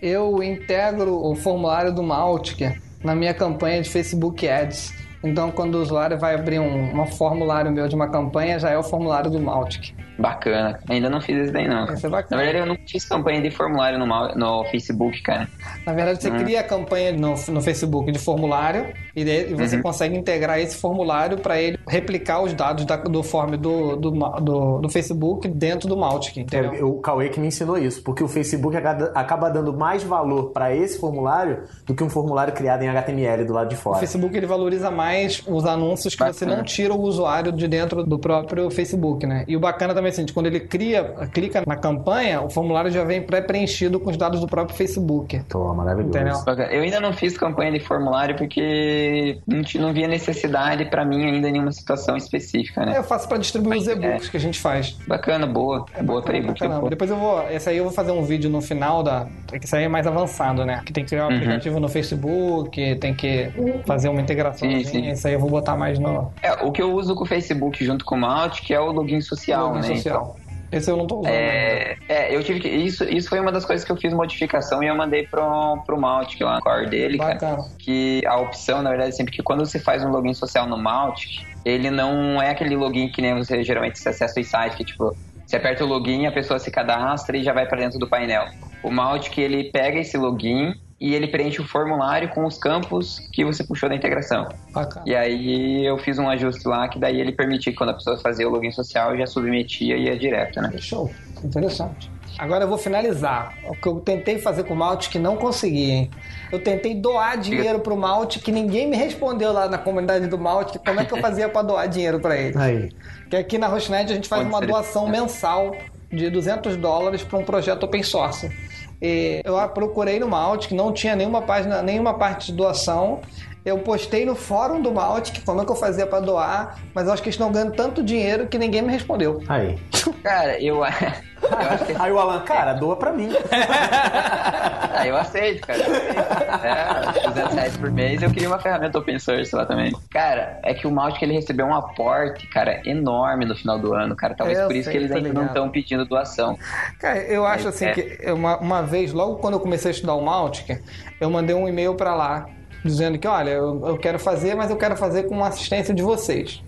Eu integro o formulário do Maltic na minha campanha de Facebook Ads. Então, quando o usuário vai abrir um, um formulário meu de uma campanha, já é o formulário do Maltic. Bacana. Ainda não fiz isso daí, não. Isso é Na bacana. verdade, eu não fiz campanha de formulário no, Mal- no Facebook, cara. Na verdade, você cria a campanha no, no Facebook de formulário e, daí você consegue integrar esse formulário para ele replicar os dados da- do form do, do, do, do Facebook dentro do Maltic, entendeu? É, o Cauê que me ensinou isso, porque o Facebook acaba, dando mais valor para esse formulário do que um formulário criado em HTML do lado de O fora. Facebook ele valoriza mais os anúncios que você Bacana. não tira o usuário de dentro do próprio Facebook, né? E o bacana também é assim, quando ele cria, clica na campanha, o formulário já vem pré-preenchido com os dados do próprio Facebook. Tô, maravilhoso. Entendeu? Eu ainda não fiz campanha de formulário porque não, não via necessidade pra mim ainda em nenhuma situação específica, né? Eu faço para distribuir os e-books que a gente faz. Bacana, boa. boa pra e-book. Depois eu vou. Esse aí eu vou fazer um vídeo no final da. Que isso aí é mais avançado, né? Que tem que criar um Uhum. aplicativo no Facebook, tem que fazer uma integração. Sim, sim. Isso aí eu vou botar mais no É, o que eu uso com o Facebook junto com o Malt, que é o login social, login né? Social. Esse eu não tô usando. É, é, eu tive que. Isso, isso foi uma das coisas que eu fiz modificação e eu mandei pro, pro Mautic lá, no core dele, cara. Que a opção, na verdade, sempre que quando você faz um login social no Mautic, ele não é aquele login que nem você geralmente você acessa o site, que tipo, você aperta o login, a pessoa se cadastra e já vai para dentro do painel. O Mautic, ele pega esse login e ele preenche o formulário com os campos que você puxou da integração. Bacana. E aí eu fiz um ajuste lá que daí ele permitia que quando a pessoa fazia o login social já submetia e ia direto, né? Show. Interessante. Agora eu vou finalizar. O que eu tentei fazer com o Malte que não consegui, hein? Eu tentei doar dinheiro pro Malte que ninguém me respondeu lá na comunidade do Malte como é que eu fazia para doar dinheiro para ele. Aí. Que aqui na Rosnet a gente faz Pode uma ser. doação mensal de 200 dólares para um projeto open source. E eu procurei no Malt, que não tinha nenhuma página, nenhuma parte de doação. Eu postei no fórum do Malt, que como é que eu fazia para doar, mas eu acho que eles estão ganhando tanto dinheiro que ninguém me respondeu. Aí. Cara, eu, Aí o Alan, cara, doa pra mim. Aí eu aceito, cara. É, 200 reais por mês. Eu queria uma ferramenta open source lá também. Cara, é que o Mautic ele recebeu um aporte, cara, enorme no final do ano, cara. Talvez Eu por isso sei, que eles ainda não estão pedindo doação. Cara, eu acho Mas assim é. que uma, uma vez, logo quando eu comecei a estudar o Mautic, eu mandei um e-mail pra lá dizendo que, olha, eu, eu quero fazer, mas eu quero fazer com assistência de vocês.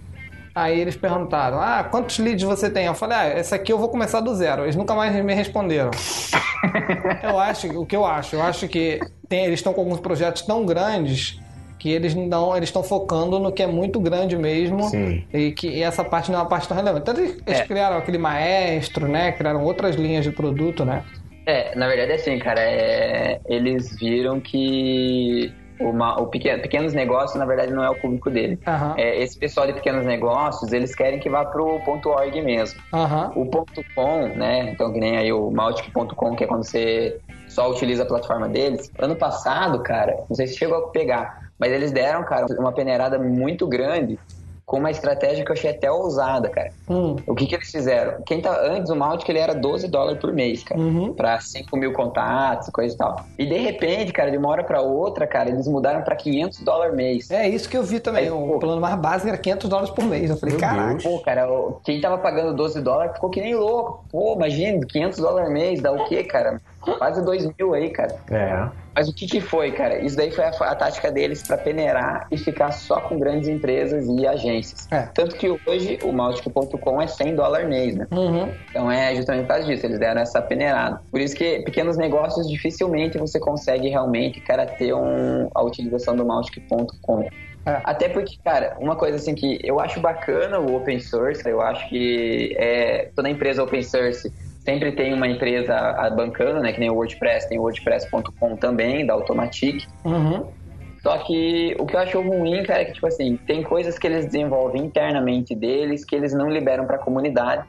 Aí eles perguntaram, ah, quantos leads você tem? Eu falei, ah, essa aqui eu vou começar do zero. Eles nunca mais me responderam. eu acho, o que eu acho, eu acho que tem- eles estão com alguns projetos tão grandes que eles não, eles estão focando no que é muito grande mesmo Sim. e que e essa parte não é uma parte tão relevante. Tanto que eles É. criaram aquele maestro, né? Criaram outras linhas de produto, né? É, na verdade é assim, cara. é, Eles viram que o, ma- o pequeno- pequenos negócios, na verdade, não é o público dele. Aham. É, esse pessoal de pequenos negócios, eles querem que vá pro ponto .org mesmo. Aham. O ponto .com, né? Então, que nem aí o Mautic.com, que é quando você só utiliza a plataforma deles. Ano passado, cara, não sei se chegou a pegar, mas eles deram, cara, uma peneirada muito grande com uma estratégia que eu achei até ousada, cara. Hum. O que que eles fizeram? Quem tá antes o Mautic ele era 12 dólares por mês, cara. Uhum. Pra 5 mil contatos, coisa e tal. E de repente, cara, de uma hora pra outra, cara, eles mudaram pra 500 dólares mês. É isso que eu vi também. Aí, o pô. plano mais básico era 500 dólares por mês. Eu falei, caraca. Deus. Pô, cara, quem tava pagando 12 dólares ficou que nem louco. Pô, imagina, 500 dólares mês, dá o quê, cara? Quase 2 mil aí, cara. É. Mas o que que foi, cara? Isso daí foi a, a tática deles pra peneirar e ficar só com grandes empresas e agências. É. Tanto que hoje o Mautic.com é 100 dólares mês, né? Uhum. Então é justamente por causa disso, eles deram essa peneirada. Por isso que pequenos negócios dificilmente você consegue realmente, cara, ter um, a utilização do Mautic.com. É. Até porque, cara, uma coisa assim que eu acho bacana o open source, eu acho que é, toda empresa open source sempre tem uma empresa a- bancando, né? Que nem o WordPress, tem o WordPress.com também, da Automatic. Uhum. Só que o que eu acho ruim, cara, é que, tipo assim, tem coisas que eles desenvolvem internamente deles que eles não liberam pra comunidade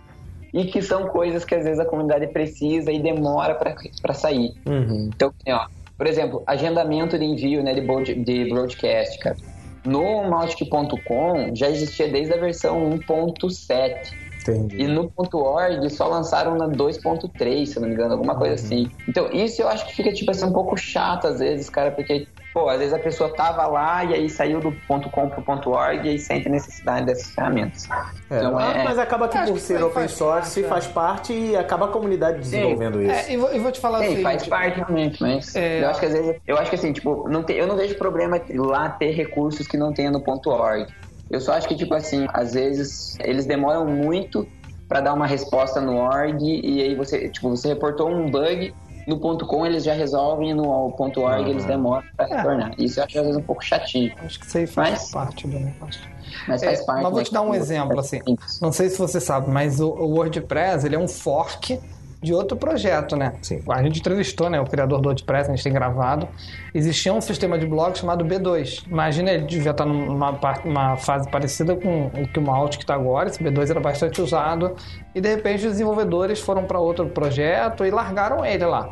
e que são coisas que às vezes a comunidade precisa e demora pra sair. Uhum. Então, assim, ó, por exemplo, agendamento de envio né, de, broad- de broadcast, cara. No Mautic.com já existia desde a versão 1.7. Entendi. E no ponto .org só lançaram na 2.3, se eu não me engano, alguma coisa assim. Então, isso eu acho que fica, tipo assim, um pouco chato às vezes, cara, porque, pô, às vezes a pessoa tava lá e aí saiu do ponto .com pro ponto .org e aí sente necessidade dessas ferramentas. É, Então, é- Mas acaba que por ser open faz source parte, é. faz parte e acaba a comunidade desenvolvendo isso. É, e, vou, e vou te falar Sim, assim. faz parte realmente, mas É. eu acho que às vezes, eu acho que assim, tipo, não tem, eu não vejo problema lá ter recursos que não tenha no ponto .org. Eu só acho que, tipo assim, às vezes eles demoram muito pra dar uma resposta no org e aí você, tipo, você reportou um bug no ponto .com eles já resolvem e no ponto .org eles demoram pra É. retornar. Isso eu acho às vezes um pouco chatinho, Acho que isso aí faz Mas- parte do negócio. mas É, faz parte. mas vou né, te dar um que- exemplo, assim. Não sei se você sabe, mas o, o WordPress ele é um fork de outro projeto, né? Sim. A gente entrevistou, né, o criador do WordPress, a gente tem gravado. Existia um sistema de blog chamado B2. Imagina, ele devia estar numa parte, uma fase parecida com o que o Mautic está agora. Esse B2 era bastante usado. E de repente os desenvolvedores foram para outro projeto e largaram ele lá.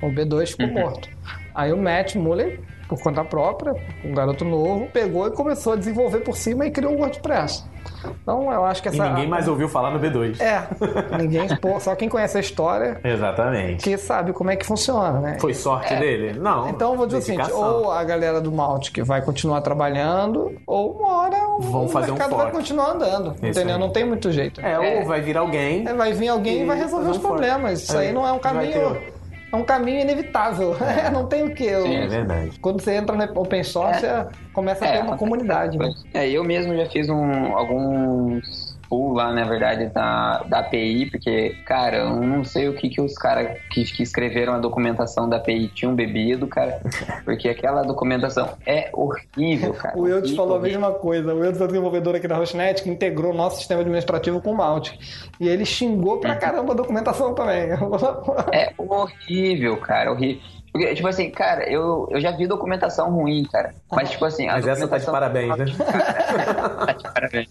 O B2 ficou morto. Aí o Matt Muller, por conta própria, um garoto novo, pegou e começou a desenvolver por cima e criou o WordPress. Então eu acho que E essa. ninguém mais ouviu falar no B2. É, ninguém. pô, só quem conhece a história Exatamente. que sabe como é que funciona, né? Foi sorte dele? Não. Então eu vou dizer o seguinte, ou a galera do Mautic vai continuar trabalhando, ou uma hora o Vão fazer um mercado vai fork. continuar andando. entendeu? aí. Não tem muito jeito. É, ou vai vir alguém. É, vai vir alguém e vai E resolver os um problemas. Isso É, aí não é um vai caminho. É um caminho inevitável. não tem o quê. Sim, É verdade. Quando você entra no open source, começa a É, ter uma comunidade. né? É, eu mesmo já fiz um, alguns pull lá, na verdade, da, da API, porque, cara, eu não sei o que, que os caras que, que escreveram a documentação da API tinham bebido, cara, porque aquela documentação é horrível, cara. O Eudes Horrível, falou a horrível. mesma coisa. O Eudes é o desenvolvedor aqui da Hostnet que integrou o nosso sistema administrativo com o Mautic. E ele xingou pra caramba a documentação também. É horrível, cara, horrível. Porque, tipo assim, cara, eu, eu já vi documentação ruim, cara. Mas, tipo assim, a Mas essa tá de parabéns, né? Tá de parabéns.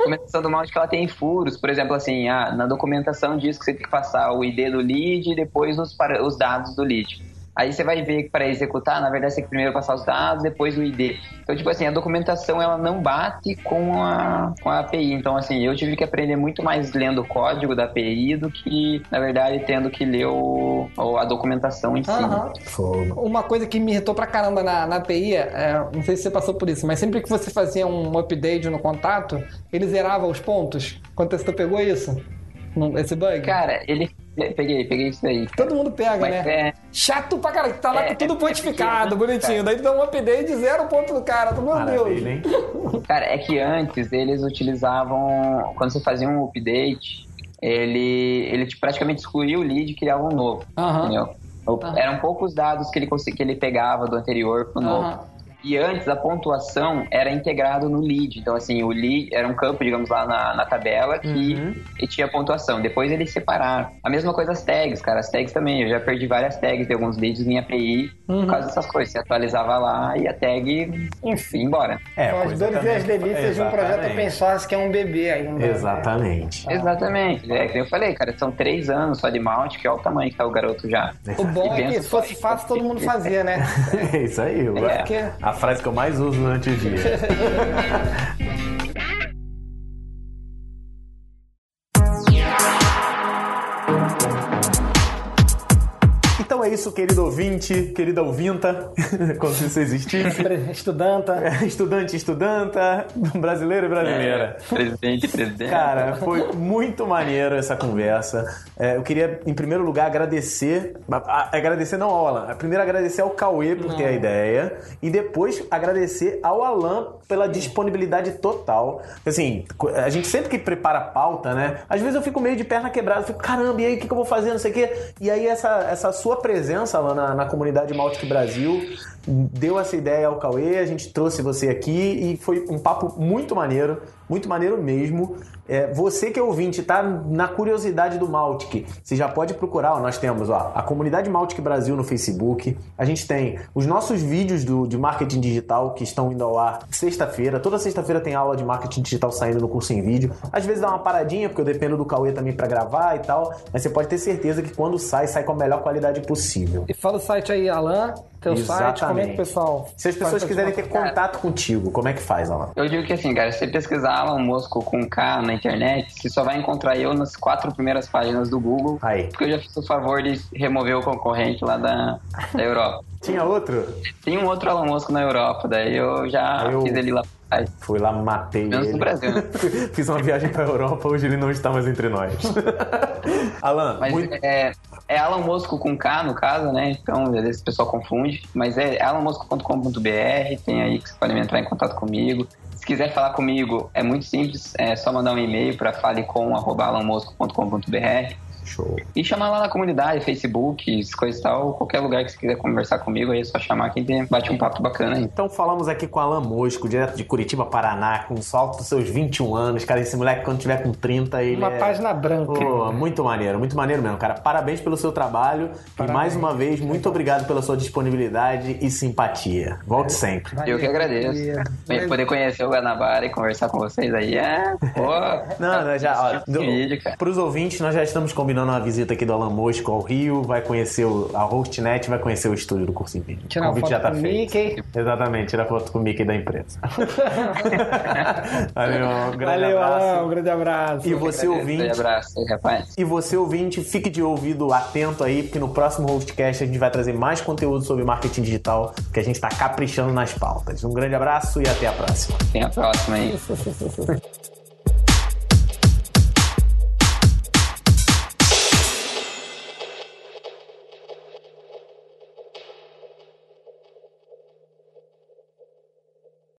Documentação do Mautic ela tem furos, por exemplo, assim, ah, na documentação diz que você tem que passar o ID do lead e depois os, para- os dados do lead. Aí você vai ver que para executar, na verdade, você tem que primeiro passar os dados, depois o ID. Então, tipo assim, a documentação ela não bate com a, com a API. Então, assim, eu tive que aprender muito mais lendo o código da API do que, na verdade, tendo que ler o, a documentação em si. Uma coisa que me irritou pra caramba na, na API, é, não sei se você passou por isso, mas sempre que você fazia um update no contato, ele zerava os pontos. Quando você pegou isso? Esse bug? Cara, ele Peguei, peguei isso aí. Todo mundo pega, Mas né? É... Chato pra caralho, tá lá é, tudo pontificado, é bonitinho. Daí tu dá um update zero ponto do cara. Meu Maravilha, Deus. Hein? Cara, é que antes eles utilizavam. Quando você fazia um update, ele, ele praticamente excluía o lead e criava um novo. Uhum. Entendeu? Uhum. Eram poucos dados que ele, que ele pegava do anterior pro novo. Uhum. E antes a pontuação era integrado no lead. Então, assim, o lead era um campo, digamos, lá na, na tabela que uhum. tinha pontuação. Depois eles separaram. A mesma coisa as tags, cara. As tags também. Eu já perdi várias tags de alguns leads em API uhum. por causa dessas coisas. Você atualizava lá e a tag, enfim, embora. É, São as dores e as delícias de um projeto open source que é um bebê aí. Né? Exatamente. Ah. Exatamente. É que eu falei, cara, são três anos só de mount, que é o tamanho que tá o garoto já. O bom é que se fosse fácil, todo mundo fazia, né? é isso aí. É. A frase que eu mais uso durante o dia. isso, querido ouvinte, querida ouvinta, como se isso existisse. Estudanta. É, estudante, estudanta, brasileiro e brasileira. É, presidente, presidente. Cara, foi muito maneiro essa conversa. É, eu queria, em primeiro lugar, agradecer. agradecer não ao Alan. Primeiro agradecer ao Cauê por não. ter a ideia. E depois agradecer ao Alan pela disponibilidade total. Assim, a gente sempre que prepara a pauta, né? Às vezes eu fico meio de perna quebrada, fico, caramba, e aí o que, que eu vou fazer? Não sei o quê. E aí essa, essa sua presença lá na, na comunidade Maltic Brasil deu essa ideia ao Cauê, a gente trouxe você aqui e foi um papo muito maneiro, muito maneiro mesmo. É, você que é ouvinte, tá na curiosidade do Maltic, você já pode procurar, ó, nós temos ó, a comunidade Maltic Brasil no Facebook, a gente tem os nossos vídeos do, de marketing digital que estão indo ao ar sexta-feira, toda sexta-feira tem aula de marketing digital saindo no curso em vídeo, às vezes dá uma paradinha, porque eu dependo do Cauê também para gravar e tal, mas você pode ter certeza que quando sai, sai com a melhor qualidade possível. E fala o site aí, Alan, teu Exatamente. site, como é que o pessoal... Se as pessoas quiserem ter contato contigo, como é que faz, Alan? Eu digo que assim, cara, se você pesquisar Alan Mosco com K na internet, você só vai encontrar eu nas quatro primeiras páginas do Google. Aí. Porque eu já fiz o favor de remover o concorrente lá da, da Europa. Tinha outro? Tinha um outro Alan Mosco na Europa, daí eu já eu... fiz ele lá Ai. Fui lá, matei Menos ele. no Brasil, né? Fiz uma viagem pra Europa, hoje ele não está mais entre nós. Alan, Mas muito... é, é Alan Mosco com K, no caso, né? Então, às vezes o pessoal confunde. Mas é alanmosco.com.br, tem aí que você pode entrar em contato comigo. Se quiser falar comigo, é muito simples, é só mandar um e-mail para falecom.alanmosco.com.br Show. E chamar lá na comunidade, Facebook, coisas e tal, qualquer lugar que você quiser conversar comigo, aí é só chamar que tem, bate um papo bacana aí. Então falamos aqui com Alan Mosco, direto de Curitiba, Paraná, com o salto dos seus 21 anos. Cara, esse moleque quando tiver com 30, ele Uma é... página branca. Pô, muito maneiro, muito maneiro mesmo, cara. Parabéns pelo seu trabalho Parabéns. e mais uma vez, muito obrigado pela sua disponibilidade e simpatia. Volte sempre. Eu que agradeço. Valeu. Poder conhecer o Guanabara e conversar com vocês aí é... Pô, não, não, já, ó, do, pros ouvintes, nós já estamos combinando uma visita aqui do Alan Mosco ao Rio, vai conhecer o, a Hostnet, vai conhecer o estúdio do Curso em Vídeo. Tirar o convite já tá feito. Mickey. Exatamente, tirar foto com o Mickey da empresa. Valeu, um grande Valeu, abraço. Alan, um grande abraço. E você ouvinte. Grande abraço, rapaz. E você ouvinte, fique de ouvido atento aí, porque no próximo Hostcast a gente vai trazer mais conteúdo sobre marketing digital, que a gente está caprichando nas pautas. Um grande abraço e até a próxima. Até a próxima aí.